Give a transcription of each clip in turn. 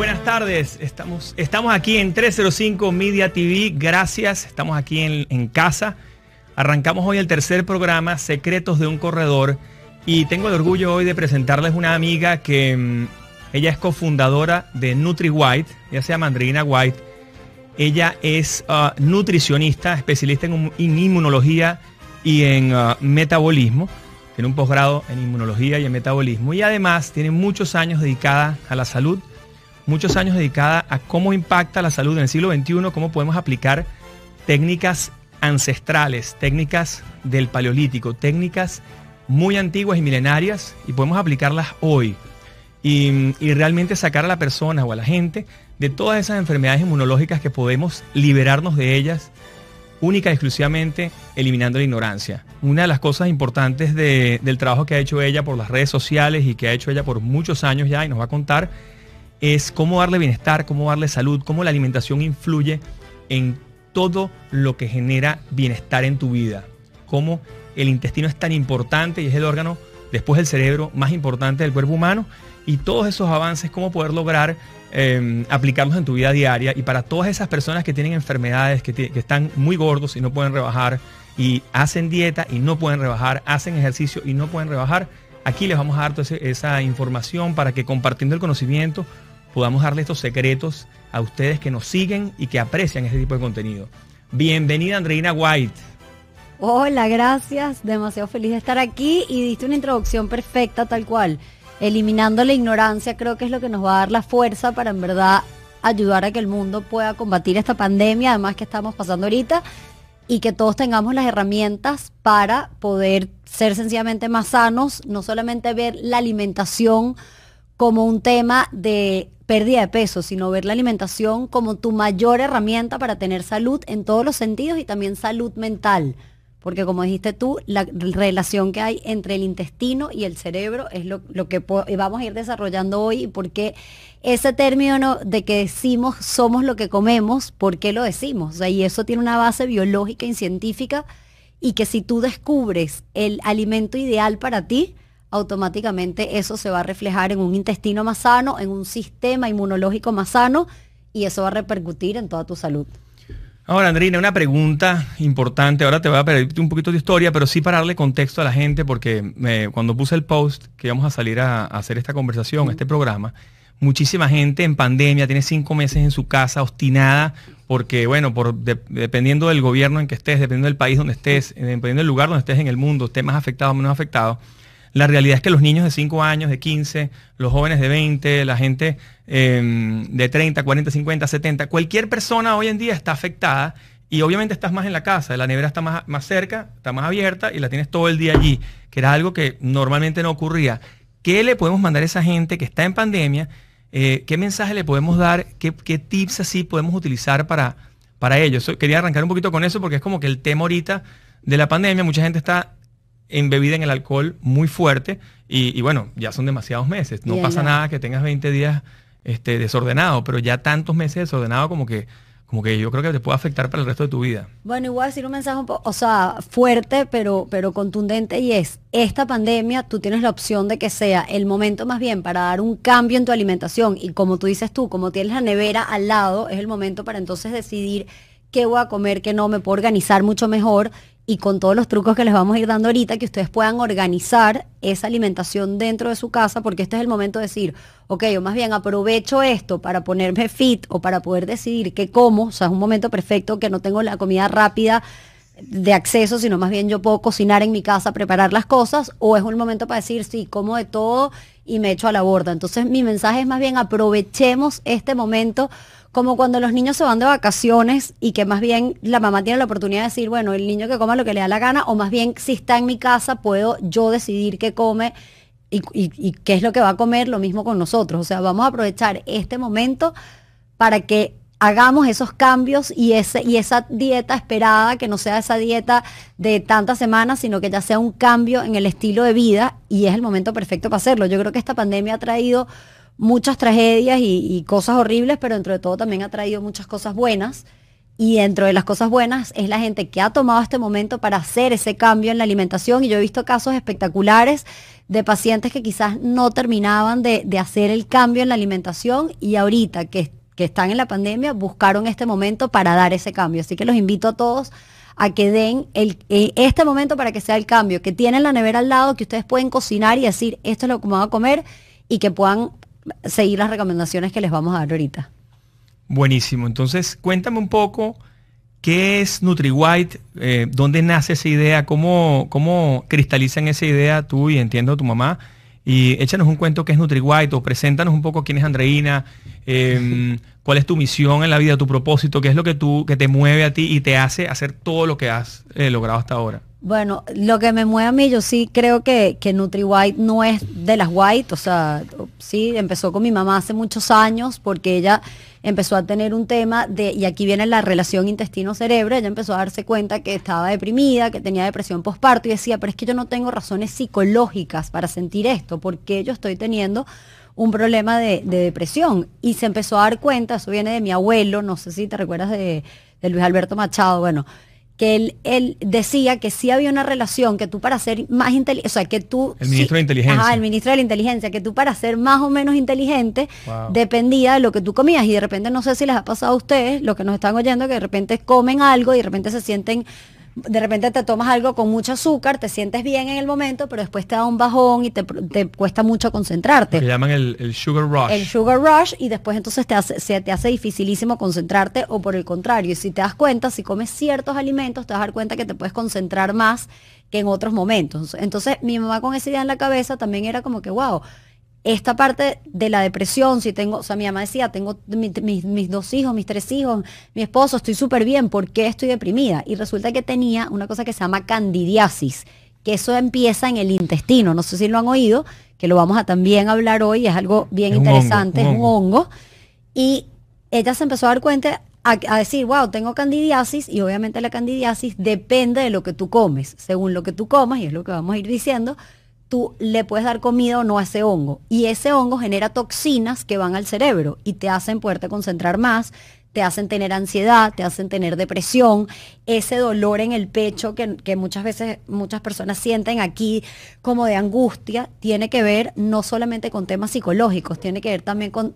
Buenas tardes, estamos, estamos aquí en 305 Media TV, gracias, estamos aquí en, en casa. Arrancamos hoy el tercer programa, Secretos de un Corredor, y tengo el orgullo hoy de presentarles una amiga que mm, ella es cofundadora de NutriWhite, ella se llama Andreina White. Ella es uh, nutricionista, especialista en, en, inmunología y en uh, metabolismo. Tiene un posgrado en inmunología y en metabolismo. Y además tiene muchos años dedicada a la salud, muchos años dedicada a cómo impacta la salud en el siglo XXI, cómo podemos aplicar técnicas ancestrales, técnicas del paleolítico, técnicas muy antiguas y milenarias y podemos aplicarlas hoy y, y, realmente sacar a la persona o a la gente de todas esas enfermedades inmunológicas que podemos liberarnos de ellas única y exclusivamente eliminando la ignorancia. Una de las cosas importantes de, del trabajo que ha hecho ella por las redes sociales y que ha hecho ella por muchos años ya y nos va a contar es cómo darle bienestar, cómo darle salud, cómo la alimentación influye en todo lo que genera bienestar en tu vida. Cómo el intestino es tan importante y es el órgano después del cerebro más importante del cuerpo humano y todos esos avances, cómo poder lograr eh, aplicarlos en tu vida diaria. Y para todas esas personas que tienen enfermedades, que, que, están muy gordos y no pueden rebajar, y hacen dieta y no pueden rebajar, hacen ejercicio y no pueden rebajar, aquí les vamos a dar toda esa información para que compartiendo el conocimiento podamos darle estos secretos a ustedes que nos siguen y que aprecian este tipo de contenido. Bienvenida Andreina White. Hola, gracias. Demasiado feliz de estar aquí y diste una introducción perfecta tal cual eliminando la ignorancia creo que es lo que nos va a dar la fuerza para en verdad ayudar a que el mundo pueda combatir esta pandemia, además que estamos pasando ahorita, y que todos tengamos las herramientas para poder ser sencillamente más sanos, no solamente ver la alimentación como un tema de pérdida de peso, sino ver la alimentación como tu mayor herramienta para tener salud en todos los sentidos y también salud mental porque como dijiste tú, la relación que hay entre el intestino y el cerebro es lo, que vamos a ir desarrollando hoy y por qué ese término de que decimos somos lo que comemos, ¿por qué lo decimos? Y eso tiene una base biológica y científica y que si tú descubres el alimento ideal para ti, automáticamente eso se va a reflejar en un intestino más sano, en un sistema inmunológico más sano y eso va a repercutir en toda tu salud. Ahora, Andrina, una pregunta importante. Ahora te voy a pedir un poquito de historia, pero sí para darle contexto a la gente, porque me, cuando puse el post que íbamos a salir a, a hacer esta conversación, este programa, muchísima gente en pandemia tiene cinco meses en su casa, obstinada, porque, bueno, por, de, dependiendo del gobierno en que estés, dependiendo del país donde estés, dependiendo del lugar donde estés en el mundo, estés más afectado o menos afectado, la realidad es que los niños de 5 años, de 15, los jóvenes de 20, la gente eh, de 30, 40, 50, 70, cualquier persona hoy en día está afectada y obviamente estás más en la casa, la nevera está más, más cerca, está más abierta y la tienes todo el día allí, que era algo que normalmente no ocurría. ¿Qué le podemos mandar a esa gente que está en pandemia? Eh, ¿Qué mensaje le podemos dar? ¿Qué, tips así podemos utilizar para, para ellos? Quería arrancar un poquito con eso porque es como que el tema ahorita de la pandemia, mucha gente está embebida en el alcohol muy fuerte y, y bueno, ya son demasiados meses. No Bien, pasa nada que tengas 20 días este, desordenado, pero ya tantos meses desordenado como que como que yo creo que te puede afectar para el resto de tu vida. Bueno, igual decir un mensaje un poco, o sea, fuerte, pero, pero contundente y es, esta pandemia tú tienes la opción de que sea el momento más bien para dar un cambio en tu alimentación y como tú dices tú, como tienes la nevera al lado, es el momento para entonces decidir qué voy a comer, qué no, me puedo organizar mucho mejor y con todos los trucos que les vamos a ir dando ahorita, que ustedes puedan organizar esa alimentación dentro de su casa, porque este es el momento de decir, ok, yo más bien aprovecho esto para ponerme fit o para poder decidir qué como, o sea, es un momento perfecto que no tengo la comida rápida de acceso, sino más bien yo puedo cocinar en mi casa, preparar las cosas, o es un momento para decir, sí, como de todo y me echo a la borda. Entonces mi mensaje es más bien aprovechemos este momento como cuando los niños se van de vacaciones y que más bien la mamá tiene la oportunidad de decir, bueno, el niño que coma lo que le da la gana, o más bien si está en mi casa puedo yo decidir qué come y, qué es lo que va a comer, lo mismo con nosotros. O sea, vamos a aprovechar este momento para que hagamos esos cambios y, ese, y esa dieta esperada, que no sea esa dieta de tantas semanas, sino que ya sea un cambio en el estilo de vida y es el momento perfecto para hacerlo. Yo creo que esta pandemia ha traído muchas tragedias y, cosas horribles, pero dentro de todo también ha traído muchas cosas buenas. Y dentro de las cosas buenas es la gente que ha tomado este momento para hacer ese cambio en la alimentación. Y yo he visto casos espectaculares de pacientes que quizás no terminaban de, hacer el cambio en la alimentación y ahorita que, que están en la pandemia buscaron este momento para dar ese cambio. Así que los invito a todos a que den el, eh, este momento para que sea el cambio, que tienen la nevera al lado, que ustedes pueden cocinar y decir, esto es lo que me voy a comer y que puedan seguir las recomendaciones que les vamos a dar ahorita. Buenísimo. Entonces, cuéntame un poco qué es NutriWhite, eh, dónde nace esa idea, cómo, cómo cristalizan esa idea tú y entiendo tu mamá. Y échanos un cuento qué es NutriWhite o preséntanos un poco quién es Andreina, em, cuál es tu misión en la vida, tu propósito, qué es lo que tú que te mueve a ti y te hace hacer todo lo que has eh, logrado hasta ahora. Bueno, lo que me mueve a mí, yo sí creo que, que NutriWhite no es de las white, o sea, sí, empezó con mi mamá hace muchos años porque ella empezó a tener un tema de, y aquí viene la relación intestino-cerebro, ella empezó a darse cuenta que estaba deprimida, que tenía depresión postparto y decía, pero es que yo no tengo razones psicológicas para sentir esto, porque yo estoy teniendo un problema de, depresión. Y se empezó a dar cuenta, eso viene de mi abuelo, no sé si te recuerdas de, de Luis Alberto Machado, bueno, que él, él, decía que sí había una relación, que tú para ser más inteligente, o sea, que tú... El ministro de Inteligencia. Ajá, el ministro de la Inteligencia, que tú para ser más o menos inteligente dependía de lo que tú comías. Y de repente, no sé si les ha pasado a ustedes, los que nos están oyendo, que de repente comen algo y de repente se sienten de repente te tomas algo con mucho azúcar, te sientes bien en el momento, pero después te da un bajón y te, cuesta mucho concentrarte. Lo llaman el, sugar rush. El sugar rush y después entonces te hace, se te hace dificilísimo concentrarte o por el contrario. Y si te das cuenta, si comes ciertos alimentos, te vas a dar cuenta que te puedes concentrar más que en otros momentos. Entonces mi mamá con esa idea en la cabeza también era como que, wow, esta parte de la depresión, si tengo, o sea, mi mamá decía, tengo mis, dos hijos, mis tres hijos, mi esposo, estoy súper bien, ¿por qué estoy deprimida? Y resulta que tenía una cosa que se llama candidiasis, que eso empieza en el intestino, no sé si lo han oído, que lo vamos a también hablar hoy, es algo bien interesante, es un hongo. Y ella se empezó a dar cuenta a, a, decir, wow, tengo candidiasis y obviamente la candidiasis depende de lo que tú comes. Según lo que tú comas, y es lo que vamos a ir diciendo, tú le puedes dar comida o no a ese hongo. Y ese hongo genera toxinas que van al cerebro y te hacen poderte concentrar más, te hacen tener ansiedad, te hacen tener depresión, ese dolor en el pecho que, que, muchas veces muchas personas sienten aquí como de angustia, tiene que ver no solamente con temas psicológicos, tiene que ver también con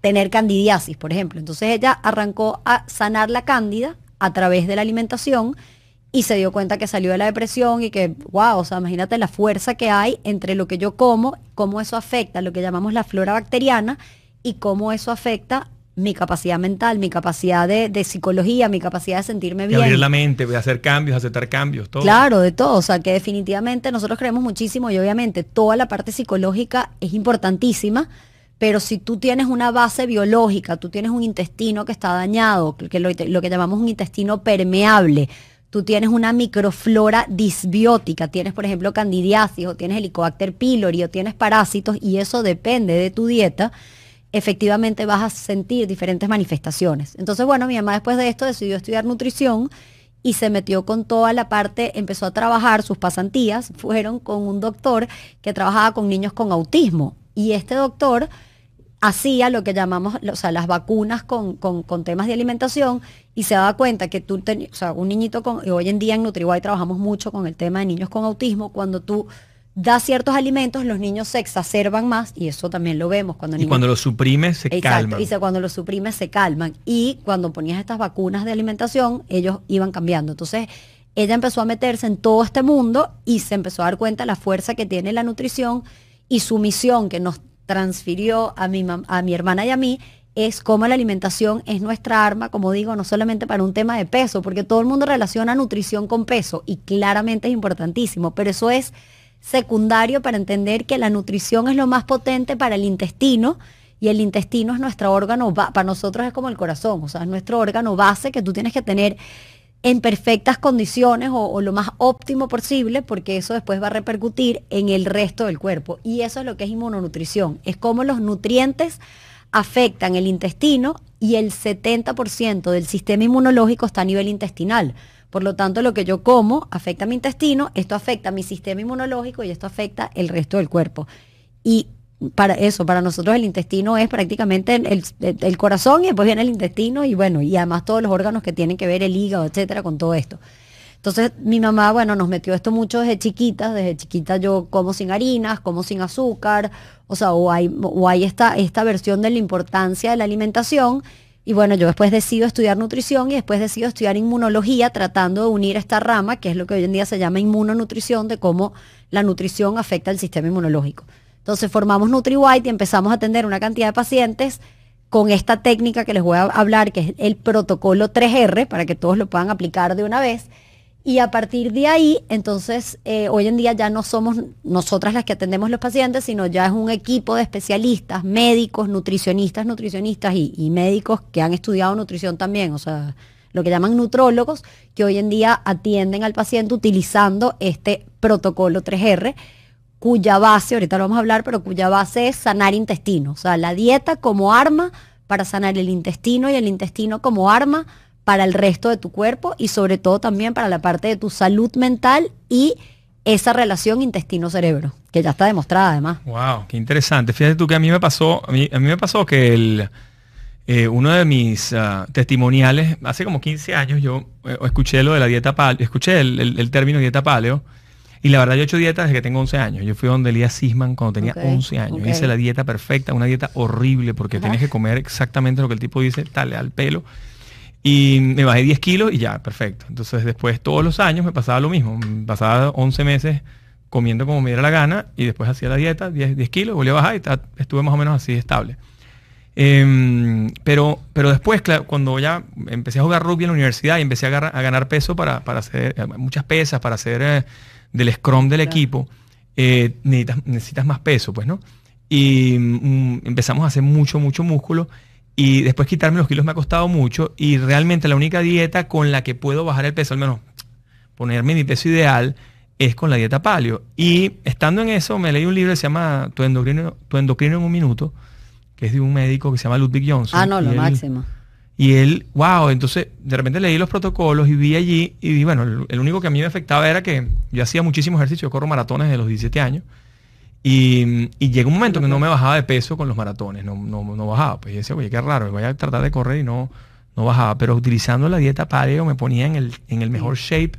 tener candidiasis, por ejemplo. Entonces ella arrancó a sanar la cándida a través de la alimentación y se dio cuenta que salió de la depresión y que, wow, o sea, imagínate la fuerza que hay entre lo que yo como, cómo eso afecta lo que llamamos la flora bacteriana y cómo eso afecta mi capacidad mental, mi capacidad de, psicología, mi capacidad de sentirme bien. De abrir la mente, de hacer cambios, aceptar cambios, todo. Claro, de todo. O sea, que definitivamente nosotros creemos muchísimo y obviamente toda la parte psicológica es importantísima, pero si tú tienes una base biológica, tú tienes un intestino que está dañado, que lo, lo que llamamos un intestino permeable, tú tienes una microflora disbiótica, tienes por ejemplo candidiasis o tienes helicobacter pylori o tienes parásitos y eso depende de tu dieta, efectivamente vas a sentir diferentes manifestaciones. Entonces, bueno, mi mamá después de esto decidió estudiar nutrición y se metió con toda la parte, empezó a trabajar, sus pasantías fueron con un doctor que trabajaba con niños con autismo. Y este doctor hacía lo que llamamos, o sea, las vacunas con, temas de alimentación y se daba cuenta que tú, tenías, o sea, un niñito con, y hoy en día en NutriWay trabajamos mucho con el tema de niños con autismo, cuando tú das ciertos alimentos, los niños se exacerban más y eso también lo vemos cuando Y cuando los suprimes se calman. Y cuando los suprimes se calman. Y cuando ponías estas vacunas de alimentación, ellos iban cambiando. Entonces, ella empezó a meterse en todo este mundo y se empezó a dar cuenta de la fuerza que tiene la nutrición y su misión que nos transfirió a mi, a mi hermana y a mí es cómo la alimentación es nuestra arma, como digo, no solamente para un tema de peso, porque todo el mundo relaciona nutrición con peso y claramente es importantísimo, pero eso es secundario para entender que la nutrición es lo más potente para el intestino y el intestino es nuestro órgano, para nosotros es como el corazón, o sea, es nuestro órgano base que tú tienes que tener en perfectas condiciones o, lo más óptimo posible, porque eso después va a repercutir en el resto del cuerpo. Y eso es lo que es inmunonutrición. Es como los nutrientes afectan el intestino y el 70% del sistema inmunológico está a nivel intestinal. Por lo tanto, lo que yo como afecta a mi intestino, esto afecta a mi sistema inmunológico y esto afecta el resto del cuerpo. Y para eso, para nosotros el intestino es prácticamente el, el, corazón y después viene el intestino y bueno, y además todos los órganos que tienen que ver, el hígado, etcétera, con todo esto. Entonces mi mamá, bueno, nos metió esto mucho desde chiquitas, desde chiquita yo como sin harinas, como sin azúcar, o sea, o hay, o hay esta, esta versión de la importancia de la alimentación. Y bueno, yo después decido estudiar nutrición y después decido estudiar inmunología, tratando de unir esta rama, que es lo que hoy en día se llama inmunonutrición, de cómo la nutrición afecta al sistema inmunológico. Entonces formamos NutriWhite y empezamos a atender una cantidad de pacientes con esta técnica que les voy a hablar, que es el protocolo 3R, para que todos lo puedan aplicar de una vez. Y a partir de ahí, entonces, eh, hoy en día ya no somos nosotras las que atendemos los pacientes, sino ya es un equipo de especialistas, médicos, nutricionistas, nutricionistas y, y médicos que han estudiado nutrición también, o sea, lo que llaman nutrólogos, que hoy en día atienden al paciente utilizando este protocolo 3R, cuya base, ahorita lo vamos a hablar, pero cuya base es sanar intestino, o sea, la dieta como arma para sanar el intestino y el intestino como arma para el resto de tu cuerpo y sobre todo también para la parte de tu salud mental y esa relación intestino-cerebro, que ya está demostrada además. Wow, qué interesante. Fíjate tú que a mí me pasó, a mí, me pasó que el, eh, uno de mis ah, testimoniales, hace como 15 años yo eh, escuché lo de la dieta paleo, escuché el, término dieta paleo, y la verdad yo he hecho dieta desde que tengo 11 años. Yo fui donde Elías Sisman cuando tenía 11 años. Hice la dieta perfecta, una dieta horrible porque tienes que comer exactamente lo que el tipo dice, tal, al pelo. Y me bajé 10 kilos y ya, perfecto. Entonces después todos los años me pasaba lo mismo. pasaba 11 meses comiendo como me diera la gana y después hacía la dieta, 10, 10 kilos, volví a bajar y estuve más o menos así estable. Em, pero, pero después, cuando ya empecé a jugar rugby en la universidad y empecé a, ganar peso para, hacer eh, muchas pesas, para hacer eh, del scrum del equipo, eh, necesitas, más peso, pues, ¿no? Y mm, empezamos a hacer mucho, mucho músculo y después quitarme los kilos me ha costado mucho y realmente la única dieta con la que puedo bajar el peso, al menos ponerme mi peso ideal, es con la dieta paleo. Y estando en eso, me leí un libro que se llama Tu endocrino, tu endocrino en un minuto, que es de un médico que se llama Ludwig Johnson. Ah, no, lo máximo. Y él, wow, entonces de repente leí los protocolos y vi allí, y bueno, el, el, único que a mí me afectaba era que yo hacía muchísimo ejercicio, yo corro maratones de los 17 años, y, y llegó un momento que no me bajaba de peso con los maratones, no, no, bajaba. Pues yo decía, oye, qué raro, voy a tratar de correr y no, no bajaba. Pero utilizando la dieta paleo me ponía en el, en el mejor shape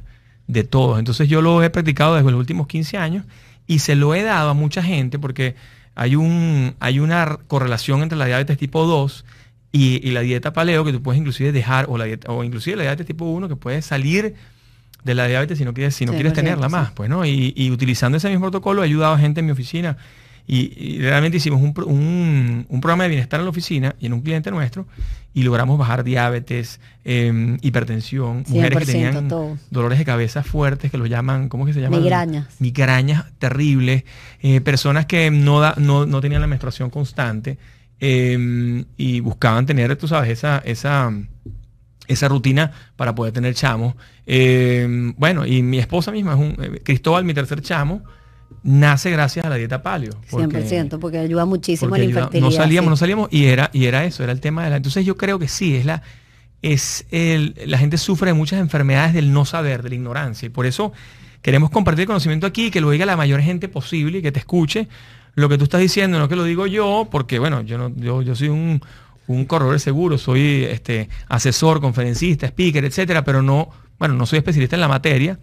de todos. Entonces yo lo he practicado desde los últimos 15 años y se lo he dado a mucha gente porque hay, un, hay una correlación entre la diabetes tipo 2 y, y la dieta paleo que tú puedes inclusive dejar, o, la dieta, o inclusive la diabetes tipo 1 que puedes salir de la diabetes si no quieres, si no quieres tenerla más, pues, ¿no? Y, utilizando ese mismo protocolo he ayudado a gente en mi oficina y, realmente hicimos un, programa de bienestar en la oficina y en un cliente nuestro y logramos bajar diabetes, em, hipertensión, mujeres que tenían dolores de cabeza fuertes, que lo llaman, ¿cómo que se llama? Migrañas. Migrañas terribles, eh, personas que no, da, no, no, tenían la menstruación constante em, y buscaban tener, tú sabes, esa... esa esa rutina para poder tener chamos. Eh, bueno, y mi esposa misma es un, eh, Cristóbal, mi tercer chamo, nace gracias a la dieta paleo. Porque, 100%, porque ayuda muchísimo a la infertilidad. No salíamos, no salíamos y era, y era eso, era el tema de la... Entonces yo creo que sí, es la... Es el, la gente sufre de muchas enfermedades del no saber, de la ignorancia. Y por eso queremos compartir el conocimiento aquí, que lo diga la mayor gente posible y que te escuche lo que tú estás diciendo, no que lo digo yo, porque bueno, yo no, yo, yo soy un, un corredor seguro, soy este, asesor, conferencista, speaker, etcétera, pero no, bueno, no soy especialista en la materia,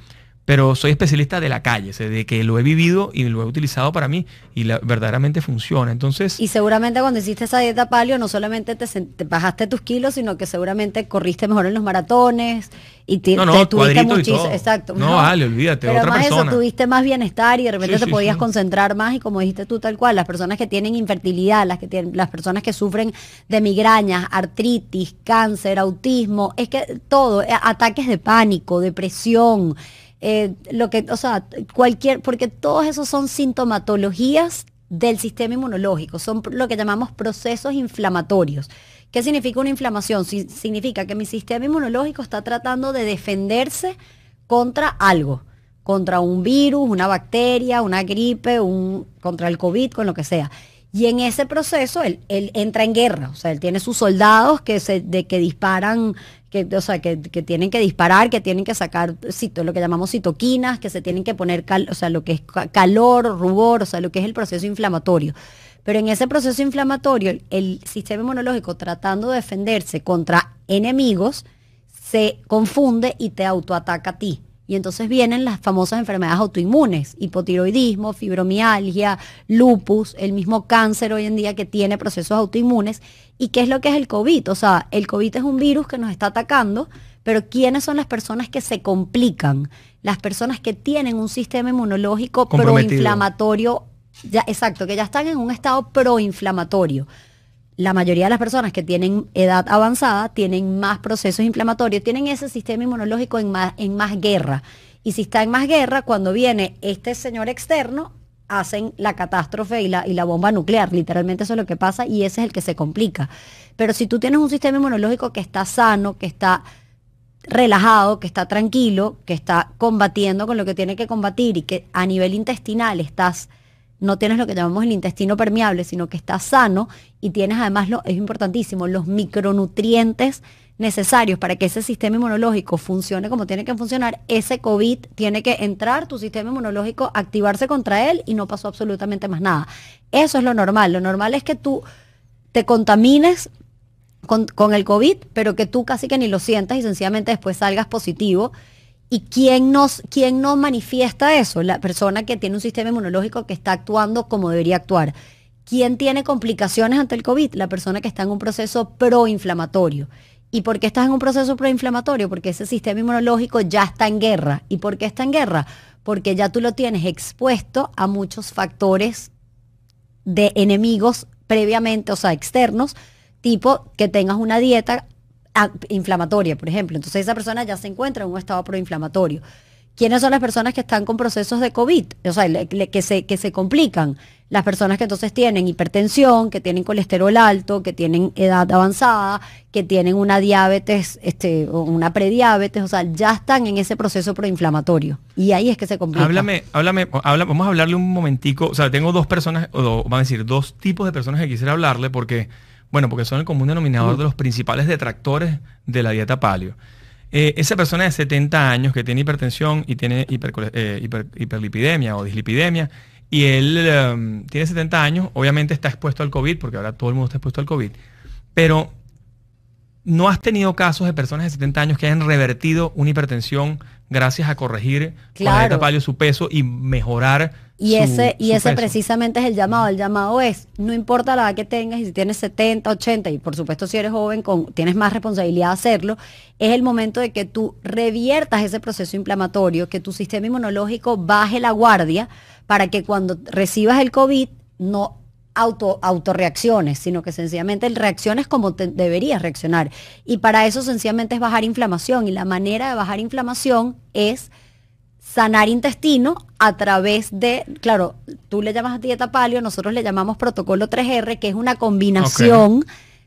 pero soy especialista de la calle, de que lo he vivido y lo he utilizado para mí y verdaderamente funciona. Entonces, y seguramente cuando hiciste esa dieta palio no solamente te, bajaste tus kilos, sino que seguramente corriste mejor en los maratones y te, no, no, tuviste muchísimo, exacto. No, vale, olvídate, pero otra eso tuviste más bienestar y de repente te podías concentrar más y como dijiste tú tal cual, las personas que tienen infertilidad, las que tienen las personas que sufren de migrañas, artritis, cáncer, autismo, es que todo, eh, ataques de pánico, depresión, eh, lo que, o sea, cualquier, porque todos esos son sintomatologías del sistema inmunológico, son lo que llamamos procesos inflamatorios. ¿Qué significa una inflamación? significa que mi sistema inmunológico está tratando de defenderse contra algo, contra un virus, una bacteria, una gripe, un, contra el COVID, con lo que sea. Y en ese proceso él, entra en guerra, o sea, él tiene sus soldados que, se, de, que disparan que, o sea, que, tienen que disparar, que tienen que sacar lo que llamamos citoquinas, que se tienen que poner, o sea, lo que es calor, rubor, o sea, lo que es el proceso inflamatorio. Pero en ese proceso inflamatorio, el sistema inmunológico tratando de defenderse contra enemigos, se confunde y te autoataca a ti. Y entonces vienen las famosas enfermedades autoinmunes, hipotiroidismo, fibromialgia, lupus, el mismo cáncer hoy en día que tiene procesos autoinmunes. ¿Y qué es lo que es el COVID? O sea, el COVID es un virus que nos está atacando, pero ¿quiénes son las personas que se complican? Las personas que tienen un sistema inmunológico proinflamatorio, ya, exacto, que ya están en un estado proinflamatorio la mayoría de las personas que tienen edad avanzada tienen más procesos inflamatorios, tienen ese sistema inmunológico en más, en más guerra. Y si está en más guerra, cuando viene este señor externo, hacen la catástrofe y la, y la bomba nuclear. Literalmente eso es lo que pasa y ese es el que se complica. Pero si tú tienes un sistema inmunológico que está sano, que está relajado, que está tranquilo, que está combatiendo con lo que tiene que combatir y que a nivel intestinal estás no tienes lo que llamamos el intestino permeable, sino que está sano y tienes además, lo, es importantísimo, los micronutrientes necesarios para que ese sistema inmunológico funcione como tiene que funcionar, ese COVID tiene que entrar, tu sistema inmunológico, activarse contra él y no pasó absolutamente más nada. Eso es lo normal. Lo normal es que tú te contamines con, con el COVID, pero que tú casi que ni lo sientas y sencillamente después salgas positivo ¿Y quién, nos, quién no manifiesta eso? La persona que tiene un sistema inmunológico que está actuando como debería actuar. ¿Quién tiene complicaciones ante el COVID? La persona que está en un proceso proinflamatorio. ¿Y por qué estás en un proceso proinflamatorio? Porque ese sistema inmunológico ya está en guerra. ¿Y por qué está en guerra? Porque ya tú lo tienes expuesto a muchos factores de enemigos previamente, o sea, externos, tipo que tengas una dieta inflamatoria, por ejemplo. Entonces esa persona ya se encuentra en un estado proinflamatorio. ¿Quiénes son las personas que están con procesos de COVID? O sea, que, se, que se complican. Las personas que entonces tienen hipertensión, que tienen colesterol alto, que tienen edad avanzada, que tienen una diabetes, este, o una prediabetes, o sea, ya están en ese proceso proinflamatorio. Y ahí es que se complica. Háblame, háblame, vamos a hablarle un momentico. O sea, tengo dos personas, o vamos a decir, dos tipos de personas que quisiera hablarle porque bueno, porque son el común denominador de los principales detractores de la dieta paleo. Eh, esa persona de 70 años que tiene hipertensión y tiene eh, hiperlipidemia o dislipidemia, y él em, tiene 70 años, obviamente está expuesto al COVID, porque ahora todo el mundo está expuesto al COVID, pero no has tenido casos de personas de 70 años que hayan revertido una hipertensión gracias a corregir con la dieta paleo su peso y mejorar y ese, y ese precisamente es el llamado. El llamado es, no importa la edad que tengas y si tienes 70, 80 y por supuesto si eres joven con, tienes más responsabilidad de hacerlo, es el momento de que tú reviertas ese proceso inflamatorio, que tu sistema inmunológico baje la guardia para que cuando recibas el COVID no auto, autorreacciones, sino que sencillamente reacciones como deberías reaccionar. Y para eso sencillamente es bajar inflamación y la manera de bajar inflamación es sanar intestino a través de, claro, tú le llamas dieta palio, nosotros le llamamos protocolo 3R, que es una combinación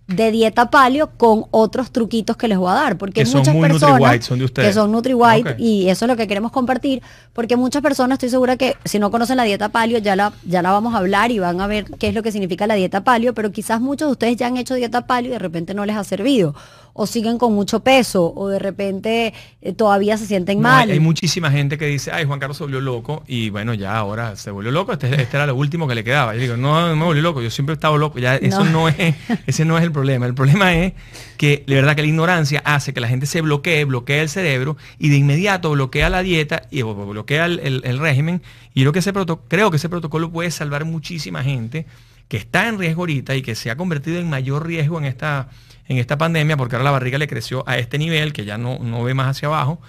de dieta palio con otros truquitos que les voy a dar. Porque que muchas personas son de ustedes. que son NutriWhite y eso es lo que queremos compartir, porque muchas personas, estoy segura que si no conocen la dieta palio, ya la, ya la vamos a hablar y van a ver qué es lo que significa la dieta palio, pero quizás muchos de ustedes ya han hecho dieta palio y de repente no les ha servido o siguen con mucho peso o de repente eh, todavía se sienten mal. Hay, muchísima gente que dice, ay, Juan Carlos se volvió loco y bueno, ya ahora se volvió loco, este, este era lo último que le quedaba. Yo digo, no, no me volvió loco, yo siempre he estado loco, ya eso no, es, ese no es el problema. El problema es que de verdad que la ignorancia hace que la gente se bloquee, bloquea el cerebro y de inmediato bloquea la dieta y bloquea el, régimen. Y yo que ese creo que ese protocolo puede salvar muchísima gente que está en riesgo ahorita y que se ha convertido en mayor riesgo en esta en esta pandemia, porque ahora la barriga le creció a este nivel, que ya no, no ve más hacia abajo,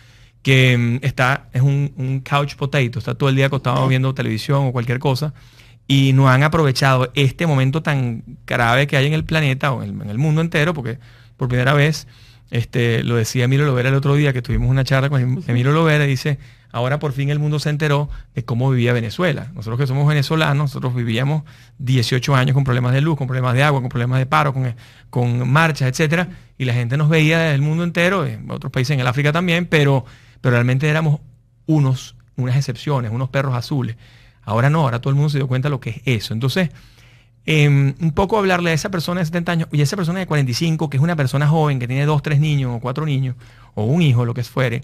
que mm, está, es un, couch potato, está todo el día acostado viendo televisión o cualquier cosa, y no han aprovechado este momento tan grave que hay en el planeta o en el, mundo entero, porque por primera vez, este, lo decía Emilio Lovera el otro día, que tuvimos una charla con Emilio Lovera, dice, ahora por fin el mundo se enteró de cómo vivía Venezuela. Nosotros que somos venezolanos, nosotros vivíamos 18 años con problemas de luz, con problemas de agua, con problemas de paro, con, con marchas, etcétera, y la gente nos veía del mundo entero, en otros países en el África también, pero, pero realmente éramos unos, unas excepciones, unos perros azules. Ahora no, ahora todo el mundo se dio cuenta de lo que es eso. Entonces, em, un poco hablarle a esa persona de 70 años y a esa persona de 45, que es una persona joven, que tiene dos, tres niños o cuatro niños, o un hijo, lo que fuere,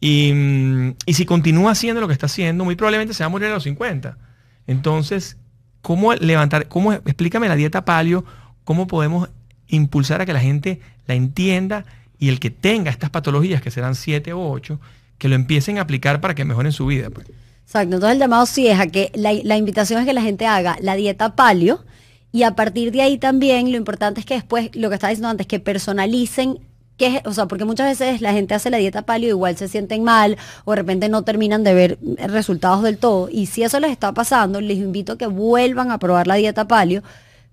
y, si continúa haciendo lo que está haciendo, muy probablemente se va a morir a los 50. Entonces, ¿cómo levantar, cómo, explícame la dieta palio, cómo podemos impulsar a que la gente la entienda y el que tenga estas patologías, que serán siete o ocho, que lo empiecen a aplicar para que mejoren su vida. Pues. Exacto, entonces el llamado sí es a que la, la invitación es que la gente haga la dieta palio y a partir de ahí también lo importante es que después, lo que estaba diciendo antes, que personalicen que, o sea, porque muchas veces la gente hace la dieta palio, igual se sienten mal o de repente no terminan de ver resultados del todo. Y si eso les está pasando, les invito a que vuelvan a probar la dieta palio,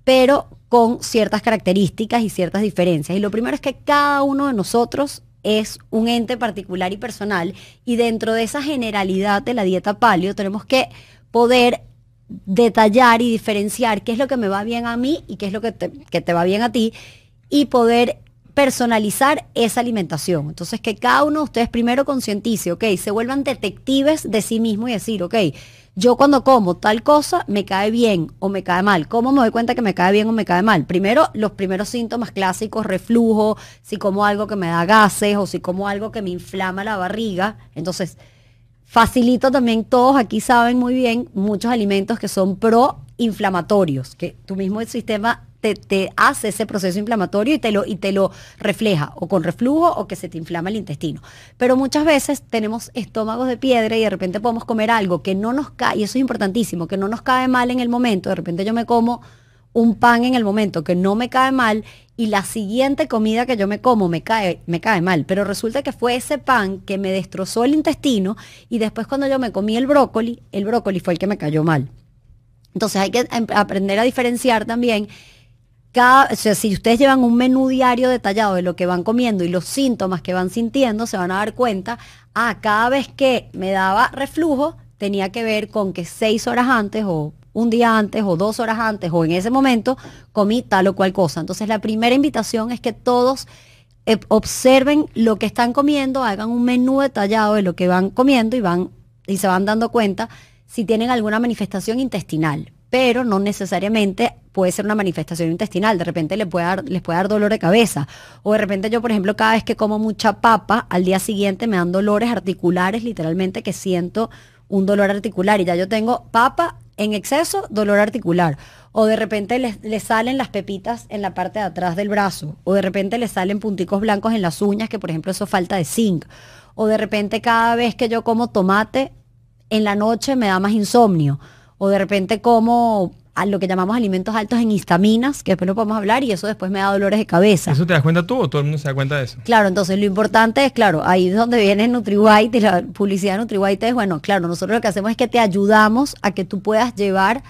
pero con ciertas características y ciertas diferencias. Y lo primero es que cada uno de nosotros es un ente particular y personal y dentro de esa generalidad de la dieta palio tenemos que poder detallar y diferenciar qué es lo que me va bien a mí y qué es lo que que te va bien a ti y poder personalizar esa alimentación. Entonces, que cada uno de ustedes primero concientice, ok, se vuelvan detectives de sí mismo y decir, ok, yo cuando como tal cosa me cae bien o me cae mal. ¿Cómo me doy cuenta que me cae bien o me cae mal? Primero, los primeros síntomas clásicos, reflujo, si como algo que me da gases o si como algo que me inflama la barriga. Entonces, facilito también, todos aquí saben muy bien, muchos alimentos que son proinflamatorios, que tu mismo sistema te, hace ese proceso inflamatorio y te, lo, y te lo refleja, o con reflujo o que se te inflama el intestino. Pero muchas veces tenemos estómagos de piedra y de repente podemos comer algo que no nos cae, y eso es importantísimo, que no nos cae mal en el momento. De repente yo me como un pan en el momento que no me cae mal y la siguiente comida que yo me como me cae, me cae mal. Pero resulta que fue ese pan que me destrozó el intestino y después cuando yo me comí el brócoli, el brócoli fue el que me cayó mal. Entonces hay que em, aprender a diferenciar también si ustedes llevan un menú diario detallado de lo que van comiendo y los síntomas que van sintiendo, se van a dar cuenta, ah, cada vez que me daba reflujo, tenía que ver con que seis horas antes o un día antes o dos horas antes o en ese momento comí tal o cual cosa. Entonces la primera invitación es que todos eh, observen lo que están comiendo, hagan un menú detallado de lo que van comiendo y van y se van dando cuenta si tienen alguna manifestación intestinal pero no necesariamente puede ser una manifestación intestinal. De repente les puede, dar, les puede dar dolor de cabeza. O de repente yo, por ejemplo, cada vez que como mucha papa, al día siguiente me dan dolores articulares, literalmente que siento un dolor articular. Y ya yo tengo papa en exceso, dolor articular. O de repente les, salen las pepitas en la parte de atrás del brazo. O de repente les salen punticos blancos en las uñas, que por ejemplo eso falta de zinc. O de repente cada vez que yo como tomate, en la noche me da más insomnio o de repente como a lo que llamamos alimentos altos en histaminas, que después lo podemos hablar, y eso después me da dolores de cabeza. ¿Eso te das cuenta tú o todo el mundo se da cuenta de eso? Claro, entonces lo importante es, claro, ahí es donde viene NutriWhite y la publicidad de NutriWhite es, bueno, claro, nosotros lo que hacemos es que te ayudamos a que tú puedas llevar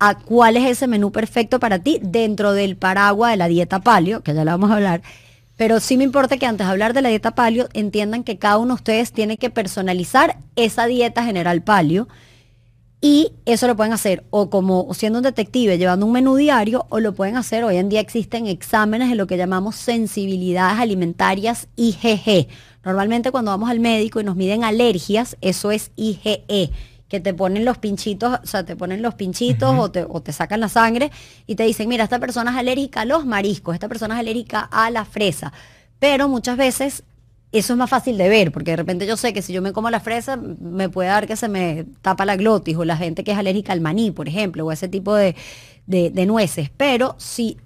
a cuál es ese menú perfecto para ti dentro del paraguas de la dieta palio, que ya la vamos a hablar. Pero sí me importa que antes de hablar de la dieta palio entiendan que cada uno de ustedes tiene que personalizar esa dieta general palio y eso lo pueden hacer o como siendo un detective llevando un menú diario o lo pueden hacer, hoy en día existen exámenes de lo que llamamos sensibilidades alimentarias IgG. Normalmente cuando vamos al médico y nos miden alergias, eso es IgE, que te ponen los pinchitos, o sea, te ponen los pinchitos o, te, o te sacan la sangre y te dicen, mira, esta persona es alérgica a los mariscos, esta persona es alérgica a la fresa. Pero muchas veces eso es más fácil de ver, porque de repente yo sé que si yo me como la fresa, me puede dar que se me tapa la glotis, o la gente que es alérgica al maní, por ejemplo, o ese tipo de, nueces. Pero si,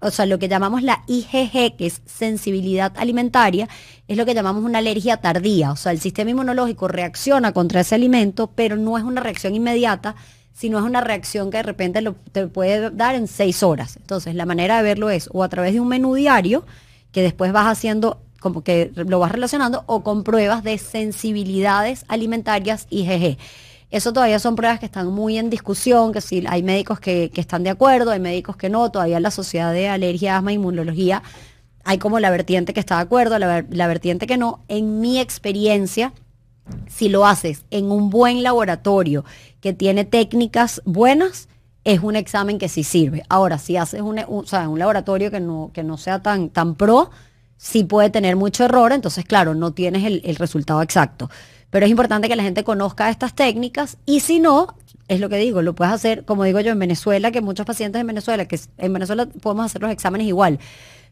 o sea, lo que llamamos la IgG, que es sensibilidad alimentaria, es lo que llamamos una alergia tardía. O sea, el sistema inmunológico reacciona contra ese alimento, pero no es una reacción inmediata, sino es una reacción que de repente lo, te puede dar en seis horas. Entonces, la manera de verlo es o a través de un menú diario, que después vas haciendo como que lo vas relacionando, o con pruebas de sensibilidades alimentarias IgG. Eso todavía son pruebas que están muy en discusión, que si hay médicos que, están de acuerdo, hay médicos que no, todavía en la Sociedad de Alergia, Asma e Inmunología hay como la vertiente que está de acuerdo, la, la vertiente que no. En mi experiencia, si lo haces en un buen laboratorio que tiene técnicas buenas, es un examen que sí sirve. Ahora, si haces un, laboratorio que no, que no sea tan, tan pro, sí puede tener mucho error, entonces claro, no tienes el, resultado exacto. Pero es importante que la gente conozca estas técnicas y si no, es lo que digo, lo puedes hacer, como digo yo, en Venezuela, que muchos pacientes en Venezuela, que en Venezuela podemos hacer los exámenes igual.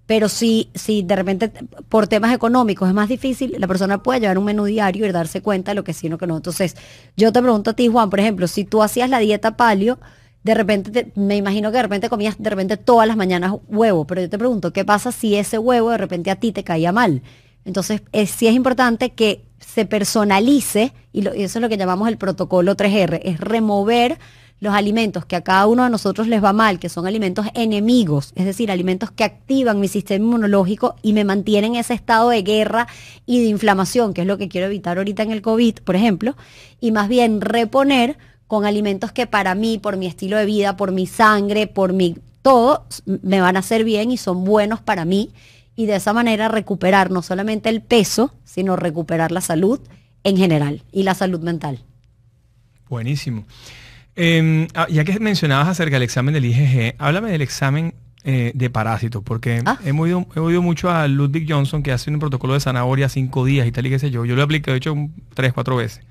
Pero si, si de repente por temas económicos es más difícil, la persona puede llevar un menú diario y darse cuenta de lo que sí o lo que no. Entonces, yo te pregunto a ti, Juan, por ejemplo, si tú hacías la dieta palio, de repente, me imagino que de repente comías de repente todas las mañanas huevo, pero yo te pregunto, ¿qué pasa si ese huevo de repente a ti te caía mal? Entonces, sí es importante que se personalice, y, eso es lo que llamamos el protocolo 3R, es remover los alimentos que a cada uno de nosotros les va mal, que son alimentos enemigos, es decir, alimentos que activan mi sistema inmunológico y me mantienen en ese estado de guerra y de inflamación, que es lo que quiero evitar ahorita en el COVID, por ejemplo, y más bien reponer con alimentos que para mí, por mi estilo de vida, por mi sangre, por mi todo, me van a hacer bien y son buenos para mí. Y de esa manera recuperar no solamente el peso, sino recuperar la salud en general y la salud mental. Buenísimo. Em, ah, ya que mencionabas acerca del examen del IgG, háblame del examen eh, de parásitos, porque ah. he, oído, he, oído, mucho a Ludwig Johnson que hace un protocolo de zanahoria cinco días y tal y qué sé yo. Yo lo he aplicado, he hecho tres, cuatro veces.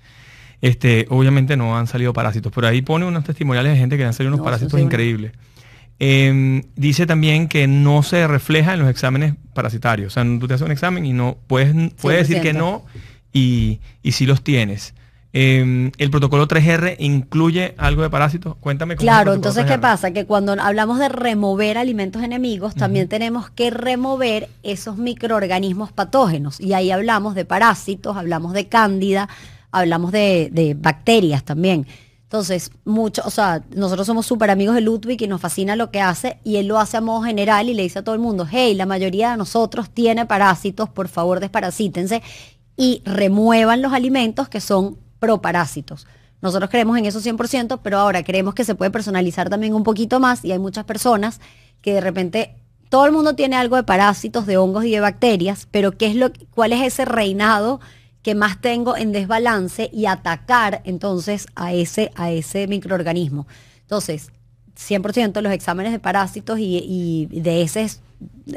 Este, obviamente no han salido parásitos, pero ahí pone unos testimoniales de gente que han salido unos parásitos increíbles. Em, dice también que no se refleja en los exámenes parasitarios. O sea, tú te haces un examen y no puedes, puedes decir que no y, y si los tienes. Em, el protocolo 3R incluye algo de parásitos. Cuéntame cómo Claro, entonces, ¿qué pasa? Que cuando hablamos de remover alimentos enemigos, también tenemos que remover esos microorganismos patógenos. Y ahí hablamos de parásitos, hablamos de cándida, hablamos de, bacterias también. Entonces, mucho, o sea, nosotros somos súper amigos de Ludwig y nos fascina lo que hace y él lo hace a modo general y le dice a todo el mundo, hey, la mayoría de nosotros tiene parásitos, por favor desparasítense y remuevan los alimentos que son proparásitos. Nosotros creemos en eso 100%, pero ahora creemos que se puede personalizar también un poquito más y hay muchas personas que de repente todo el mundo tiene algo de parásitos, de hongos y de bacterias, pero ¿qué es lo, ¿cuál es ese reinado que más tengo en desbalance y atacar entonces a ese, a ese microorganismo? Entonces, 100% los exámenes de parásitos y, y de heces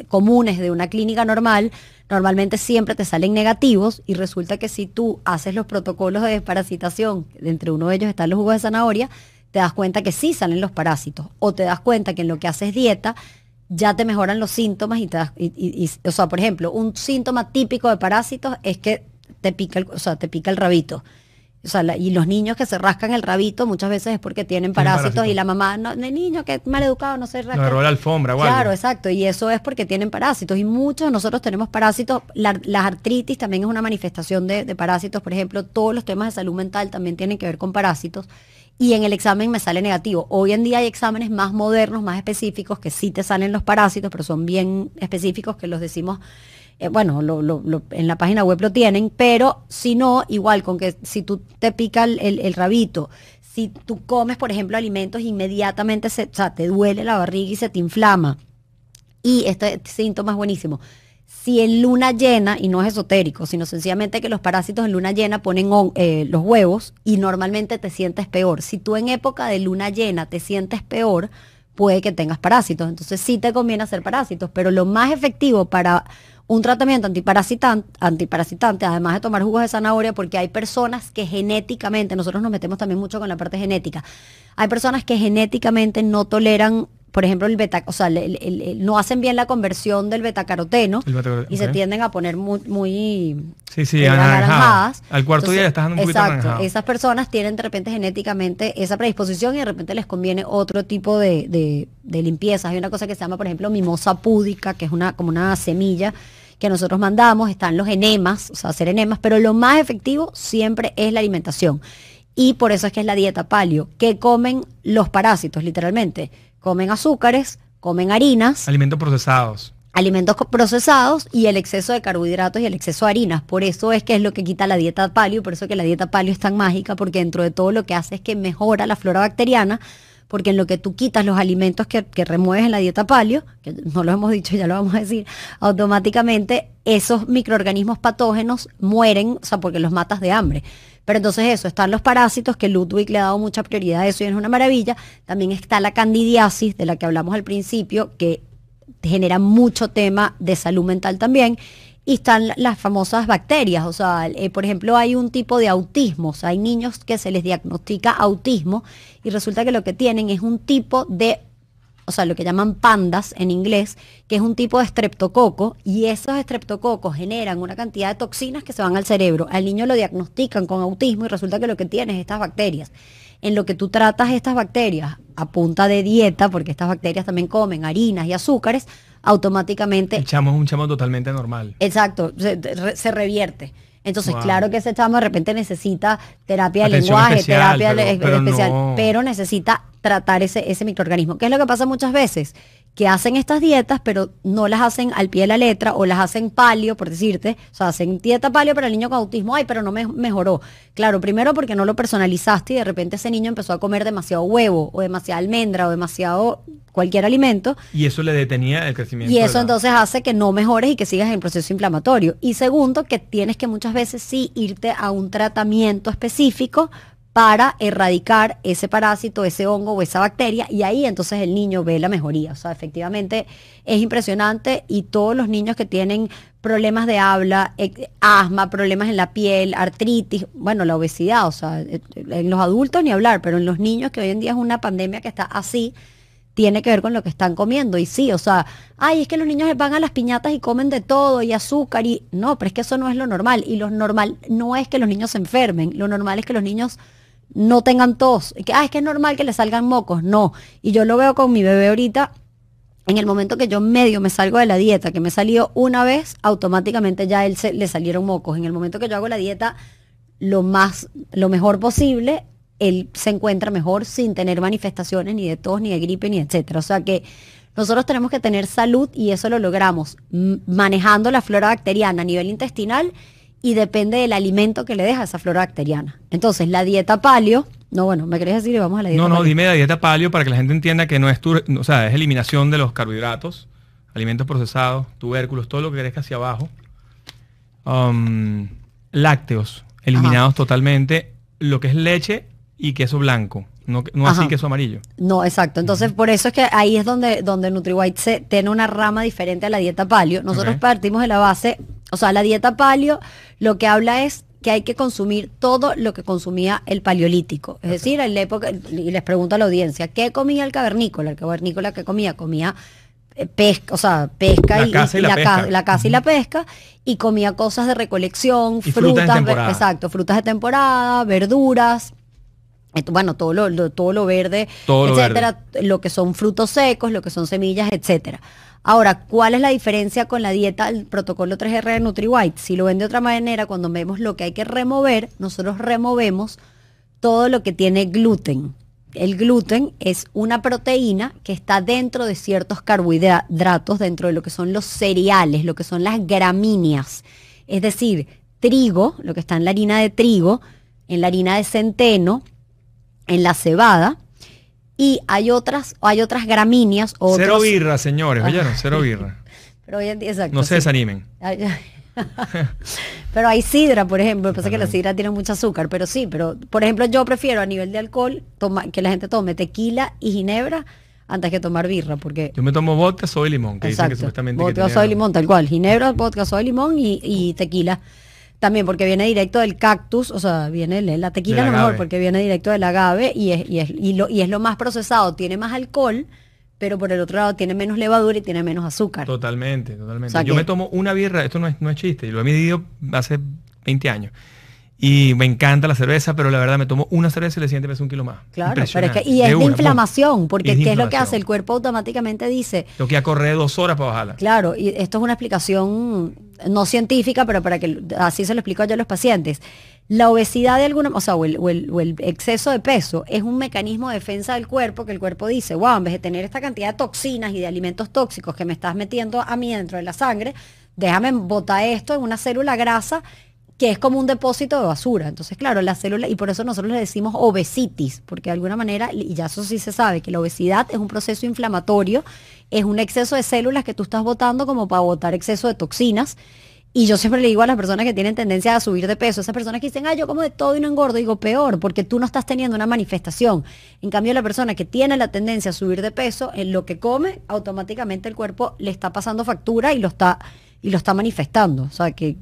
comunes de una clínica normal normalmente siempre te salen negativos y resulta que si tú haces los protocolos de desparasitación, entre uno de ellos están los jugos de zanahoria, te das cuenta que sí salen los parásitos o te das cuenta que en lo que haces dieta ya te mejoran los síntomas y te das, o sea, por ejemplo, un síntoma típico de parásitos es que te pica el, o sea, te pica el rabito. O sea, y los niños que se rascan el rabito muchas veces es porque tienen parásitos, y la mamá, no, el niño que es mal educado no se rasca. No, la alfombra, Claro, exacto. Y eso es porque tienen parásitos. Y muchos de nosotros tenemos parásitos. La, artritis también es una manifestación de, de, parásitos. Por ejemplo, todos los temas de salud mental también tienen que ver con parásitos. Y en el examen me sale negativo. Hoy en día hay exámenes más modernos, más específicos, que sí te salen los parásitos, pero son bien específicos, que los decimos eh, bueno, en la página web lo tienen, pero si no, igual con que si tú te pica el, rabito, si tú comes, por ejemplo, alimentos, inmediatamente se, te duele la barriga y se te inflama. Y este, síntoma es buenísimo. Si en luna llena, y no es esotérico, sino sencillamente que los parásitos en luna llena ponen eh, los huevos y normalmente te sientes peor. Si tú en época de luna llena te sientes peor, puede que tengas parásitos. Entonces sí te conviene hacer parásitos, pero lo más efectivo para un tratamiento antiparasitante, antiparasitante, además de tomar jugos de zanahoria, porque hay personas que genéticamente, nosotros nos metemos también mucho con la parte genética, hay personas que genéticamente no toleran por ejemplo, el beta, o sea, no hacen bien la conversión del betacaroteno y se tienden a poner muy, muy sí, sí, anaranjadas. Al cuarto día estás dando un Exacto. Esas personas tienen de repente genéticamente esa predisposición y de repente les conviene otro tipo de, de, de limpieza. Hay una cosa que se llama, por ejemplo, mimosa púdica, que es una como una semilla que nosotros mandamos, están los enemas, o sea, hacer enemas, pero lo más efectivo siempre es la alimentación. Y por eso es que es la dieta palio, que comen los parásitos, literalmente. Comen azúcares, comen harinas. Alimentos procesados. Alimentos procesados y el exceso de carbohidratos y el exceso de harinas. Por eso es que es lo que quita la dieta palio, por eso que la dieta palio es tan mágica, porque dentro de todo lo que hace es que mejora la flora bacteriana, porque en lo que tú quitas los alimentos que, remueves en la dieta palio, que no lo hemos dicho, ya lo vamos a decir, automáticamente esos microorganismos patógenos mueren, o sea, porque los matas de hambre. Pero entonces eso, están los parásitos, que Ludwig le ha dado mucha prioridad a eso y es una maravilla. También está la candidiasis, de la que hablamos al principio, que genera mucho tema de salud mental también y están las famosas bacterias. O sea, eh, por ejemplo, hay un tipo de autismo. O sea, hay niños que se les diagnostica autismo y resulta que lo que tienen es un tipo de, o sea, lo que llaman pandas en inglés, que es un tipo de estreptococo y esos estreptococos generan una cantidad de toxinas que se van al cerebro. Al niño lo diagnostican con autismo y resulta que lo que tiene es estas bacterias. En lo que tú tratas estas bacterias, a punta de dieta, porque estas bacterias también comen harinas y azúcares, automáticamente... El chamo es un chamo totalmente normal. Exacto, se, revierte. Entonces, claro que ese chamo de repente necesita terapia de lenguaje, terapia especial, pero necesita tratar ese, ese microorganismo. ¿Qué es lo que pasa muchas veces? Que hacen estas dietas, pero no las hacen al pie de la letra o las hacen palio, por decirte. O sea, hacen dieta palio para el niño con autismo. Ay, pero no me mejoró. Claro, primero porque no lo personalizaste y de repente ese niño empezó a comer demasiado huevo o demasiada almendra o demasiado cualquier alimento. Y eso le detenía el crecimiento. Y eso entonces hace que no mejores y que sigas en el proceso inflamatorio. Y segundo, que tienes que muchas veces sí irte a un tratamiento específico para erradicar ese parásito, ese hongo o esa bacteria y ahí entonces el niño ve la mejoría. O sea, efectivamente es impresionante y todos los niños que tienen problemas de habla, eh, asma, problemas en la piel, artritis, bueno, la obesidad, o sea, eh, en los adultos ni hablar, pero en los niños que hoy en día es una pandemia que está así, tiene que ver con lo que están comiendo. Y sí, o sea, ay, es que los niños van a las piñatas y comen de todo y azúcar y no, pero es que eso no es lo normal. Y lo normal no es que los niños se enfermen, lo normal es que los niños no tengan tos. Que, ah, es que es normal que le salgan mocos. No. Y yo lo veo con mi bebé ahorita. En el momento que yo medio me salgo de la dieta, que me salió una vez, automáticamente ya él se, le salieron mocos. En el momento que yo hago la dieta lo más, lo mejor posible, él se encuentra mejor sin tener manifestaciones ni de tos, ni de gripe, ni etcétera. O sea que nosotros tenemos que tener salud y eso lo logramos manejando la flora bacteriana a nivel intestinal y depende del alimento que le deja esa flora bacteriana. Entonces, la dieta palio, no, bueno, me querés decir, vamos a la dieta No, no, dime la dieta palio para que la gente entienda que no es tu, o sea, es eliminación de los carbohidratos, alimentos procesados, tubérculos, todo lo que crezca hacia abajo. Um, lácteos, eliminados totalmente, lo que es leche y queso blanco. No, no así queso amarillo. No, exacto. Entonces, por eso es que ahí es donde, donde NutriWhite se, tiene una rama diferente a la dieta palio. Nosotros partimos de la base o sea, la dieta palio lo que habla es que hay que consumir todo lo que consumía el paleolítico. Es decir, en la época, y les pregunto a la audiencia, ¿qué comía el cavernícola? El cavernícola que comía, comía eh, pesca, o sea, pesca y, la, pesca. la, caza y la pesca, y comía cosas de recolección, frutas, exacto, frutas de temporada, verduras, bueno, todo lo, todo lo verde, etcétera, lo que son frutos secos, lo que son semillas, etcétera. Ahora, ¿cuál es la diferencia con la dieta, el protocolo 3R de NutriWhite? Si lo ven de otra manera, cuando vemos lo que hay que remover, nosotros removemos todo lo que tiene gluten. El gluten es una proteína que está dentro de ciertos carbohidratos, dentro de lo que son los cereales, lo que son las gramíneas. Es decir, trigo, lo que está en la harina de trigo, en la harina de centeno, en la cebada, y hay otras, hay otras gramíneas. Cero birra, señores, oyeron, cero birra. Pero hoy en día, exacto, no se desanimen. pero hay sidra, por ejemplo. Pasa que la sidra tiene mucho azúcar, pero sí, pero por ejemplo, yo prefiero a nivel de alcohol que la gente tome tequila y ginebra antes que tomar birra, porque... Yo me tomo vodka, soy limón, que dicen que supuestamente... Vodka, soy limón, tal cual. Ginebra, vodka, soy limón y, y tequila también porque viene directo del cactus, o sea, viene la tequila lo mejor porque viene directo del agave y es, y, es, y, lo, y es lo más procesado, tiene más alcohol, pero por el otro lado tiene menos levadura y tiene menos azúcar. Totalmente, totalmente. Yo me tomo una birra, esto no es, no es chiste, y lo he medido hace 20 años. Y me encanta la cerveza, pero la verdad me tomo una cerveza y le siente un kilo más. Claro, pero es que, y es de, inflamación, porque ¿qué es lo que hace? El cuerpo automáticamente dice... Tengo que correr dos horas para bajarla. Claro, y esto es una explicación no científica, pero para que así se lo explico yo a los pacientes. La obesidad de alguna, o sea, o el, exceso de peso es un mecanismo de defensa del cuerpo que el cuerpo dice, wow, en vez de tener esta cantidad de toxinas y de alimentos tóxicos que me estás metiendo a mí dentro de la sangre, déjame botar esto en una célula grasa que es como un depósito de basura. Entonces, claro, la célula, y por eso nosotros le decimos obesitis, porque de alguna manera, y ya eso sí se sabe, que la obesidad es un proceso inflamatorio, es un exceso de células que tú estás botando como para botar exceso de toxinas. Y yo siempre le digo a las personas que tienen tendencia a subir de peso, esas personas que dicen, ah, yo como de todo y no engordo, digo, peor, porque tú no estás teniendo una manifestación. En cambio, la persona que tiene la tendencia a subir de peso, en lo que come, automáticamente el cuerpo le está pasando factura y lo está y lo está manifestando. O sea, que,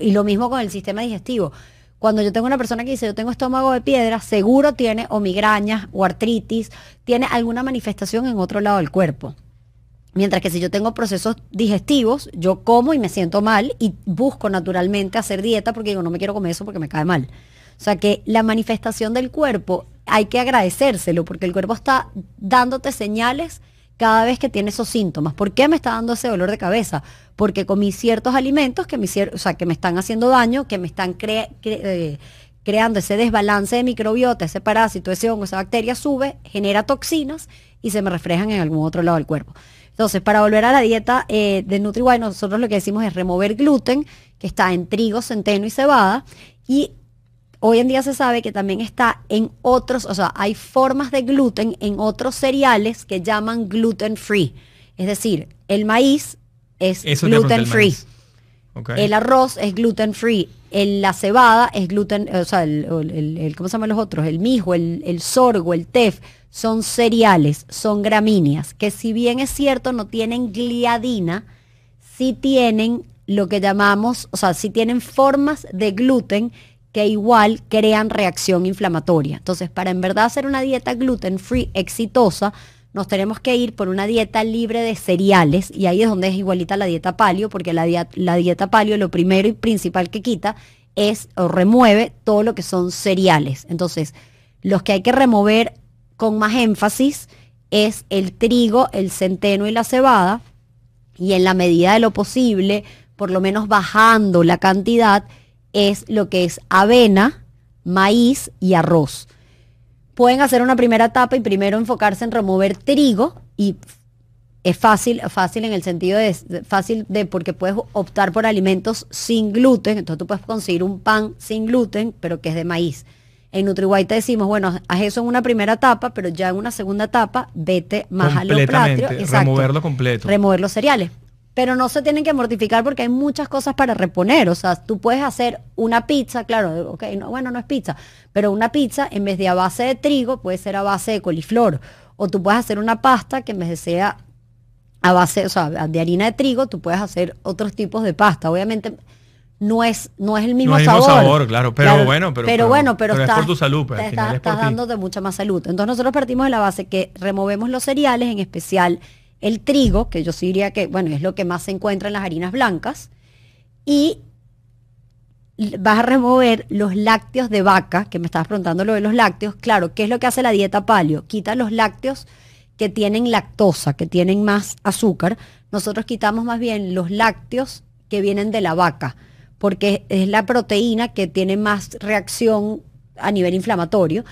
y lo mismo con el sistema digestivo. Cuando yo tengo una persona que dice yo tengo estómago de piedra, seguro tiene o migrañas o artritis, tiene alguna manifestación en otro lado del cuerpo. Mientras que si yo tengo procesos digestivos, yo como y me siento mal y busco naturalmente hacer dieta porque digo, no me quiero comer eso porque me cae mal. O sea que la manifestación del cuerpo hay que agradecérselo porque el cuerpo está dándote señales cada vez que tiene esos síntomas. ¿Por qué me está dando ese dolor de cabeza? Porque comí ciertos alimentos que me, o sea, que me están haciendo daño, que me están eh, creando ese desbalance de microbiota, ese parásito, ese hongo, esa bacteria sube, genera toxinas y se me reflejan en algún otro lado del cuerpo. Entonces, para volver a la dieta eh, de NutriWise, nosotros lo que decimos es remover gluten, que está en trigo, centeno y cebada, y hoy en día se sabe que también está en otros, o sea, hay formas de gluten en otros cereales que llaman gluten free. Es decir, el maíz es gluten free. El arroz es gluten free. La cebada es gluten, o sea, el, ¿cómo se llaman los otros? El mijo, el, el sorgo, el tef, son cereales, son gramíneas, que si bien es cierto no tienen gliadina, sí tienen lo que llamamos, o sea, sí tienen formas de gluten que igual crean reacción inflamatoria. Entonces, para en verdad hacer una dieta gluten free exitosa, nos tenemos que ir por una dieta libre de cereales, y ahí es donde es igualita la dieta palio, porque la, la dieta palio lo primero y principal que quita es o remueve todo lo que son cereales. Entonces, los que hay que remover con más énfasis es el trigo, el centeno y la cebada, y en la medida de lo posible, por lo menos bajando la cantidad, es lo que es avena, maíz y arroz. Pueden hacer una primera etapa y primero enfocarse en remover trigo y es fácil, fácil en el sentido de fácil de porque puedes optar por alimentos sin gluten, entonces tú puedes conseguir un pan sin gluten, pero que es de maíz. En NutriWhite te decimos, bueno, haz eso en una primera etapa, pero ya en una segunda etapa vete más a lo. Removerlo completo. Remover los cereales pero no se tienen que mortificar porque hay muchas cosas para reponer. O sea, tú puedes hacer una pizza, claro, ok, no, bueno, no es pizza, pero una pizza en vez de a base de trigo puede ser a base de coliflor. O tú puedes hacer una pasta que en vez de sea a base, o sea, de harina de trigo, tú puedes hacer otros tipos de pasta. Obviamente no es, no es el mismo, no es el mismo sabor. claro, pero bueno, pero, pero, bueno, pero, es por tu salud, pues, estás, dando de mucha más salud. Entonces nosotros partimos de la base que removemos los cereales, en especial el trigo, que yo sí diría que, bueno, es lo que más se encuentra en las harinas blancas, y vas a remover los lácteos de vaca, que me estabas preguntando lo de los lácteos. Claro, ¿qué es lo que hace la dieta palio? Quita los lácteos que tienen lactosa, que tienen más azúcar. Nosotros quitamos más bien los lácteos que vienen de la vaca, porque es la proteína que tiene más reacción a nivel inflamatorio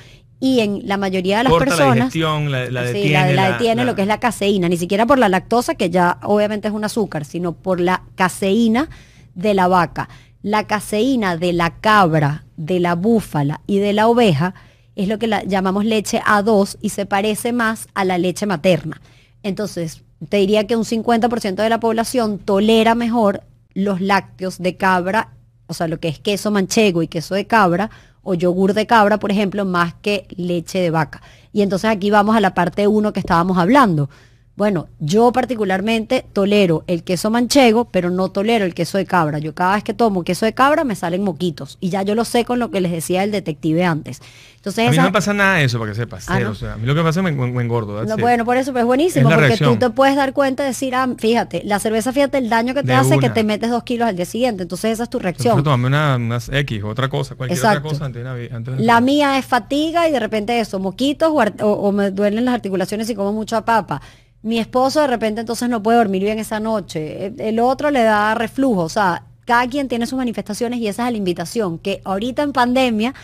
y en la mayoría de las personas la, la, detiene, la, detiene lo que es la caseína, ni siquiera por la lactosa que ya obviamente es un azúcar, sino por la caseína de la vaca. La caseína de la cabra, de la búfala y de la oveja es lo que la, llamamos leche A2 y se parece más a la leche materna. Entonces, te diría que un 50% de la población tolera mejor los lácteos de cabra, o sea, lo que es queso manchego y queso de cabra, o yogur de cabra, por ejemplo, más que leche de vaca. Y entonces aquí vamos a la parte 1 que estábamos hablando. Bueno, yo particularmente tolero el queso manchego, pero no tolero el queso de cabra. Yo cada vez que tomo queso de cabra me salen moquitos. Y ya yo lo sé con lo que les decía el detective antes. Entonces, a mí no me pasa nada de eso, para que sepas. Ah, o sea, a mí lo que pasa es que me, engordo. bueno, por eso pues es buenísimo, porque tú te puedes dar cuenta y decir, ah, fíjate, la cerveza, fíjate el daño que te hace que te metes dos kilos al día siguiente. Entonces esa es tu reacción. Yo tomame una, unas X, otra cosa, cualquier otra cosa antes de La mía es fatiga y de repente eso, moquitos o, o me duelen las articulaciones y como mucha papa mi esposo de repente entonces no puede dormir bien esa noche, el otro le da reflujo, o sea, cada quien tiene sus manifestaciones y esa es la invitación, que ahorita en pandemia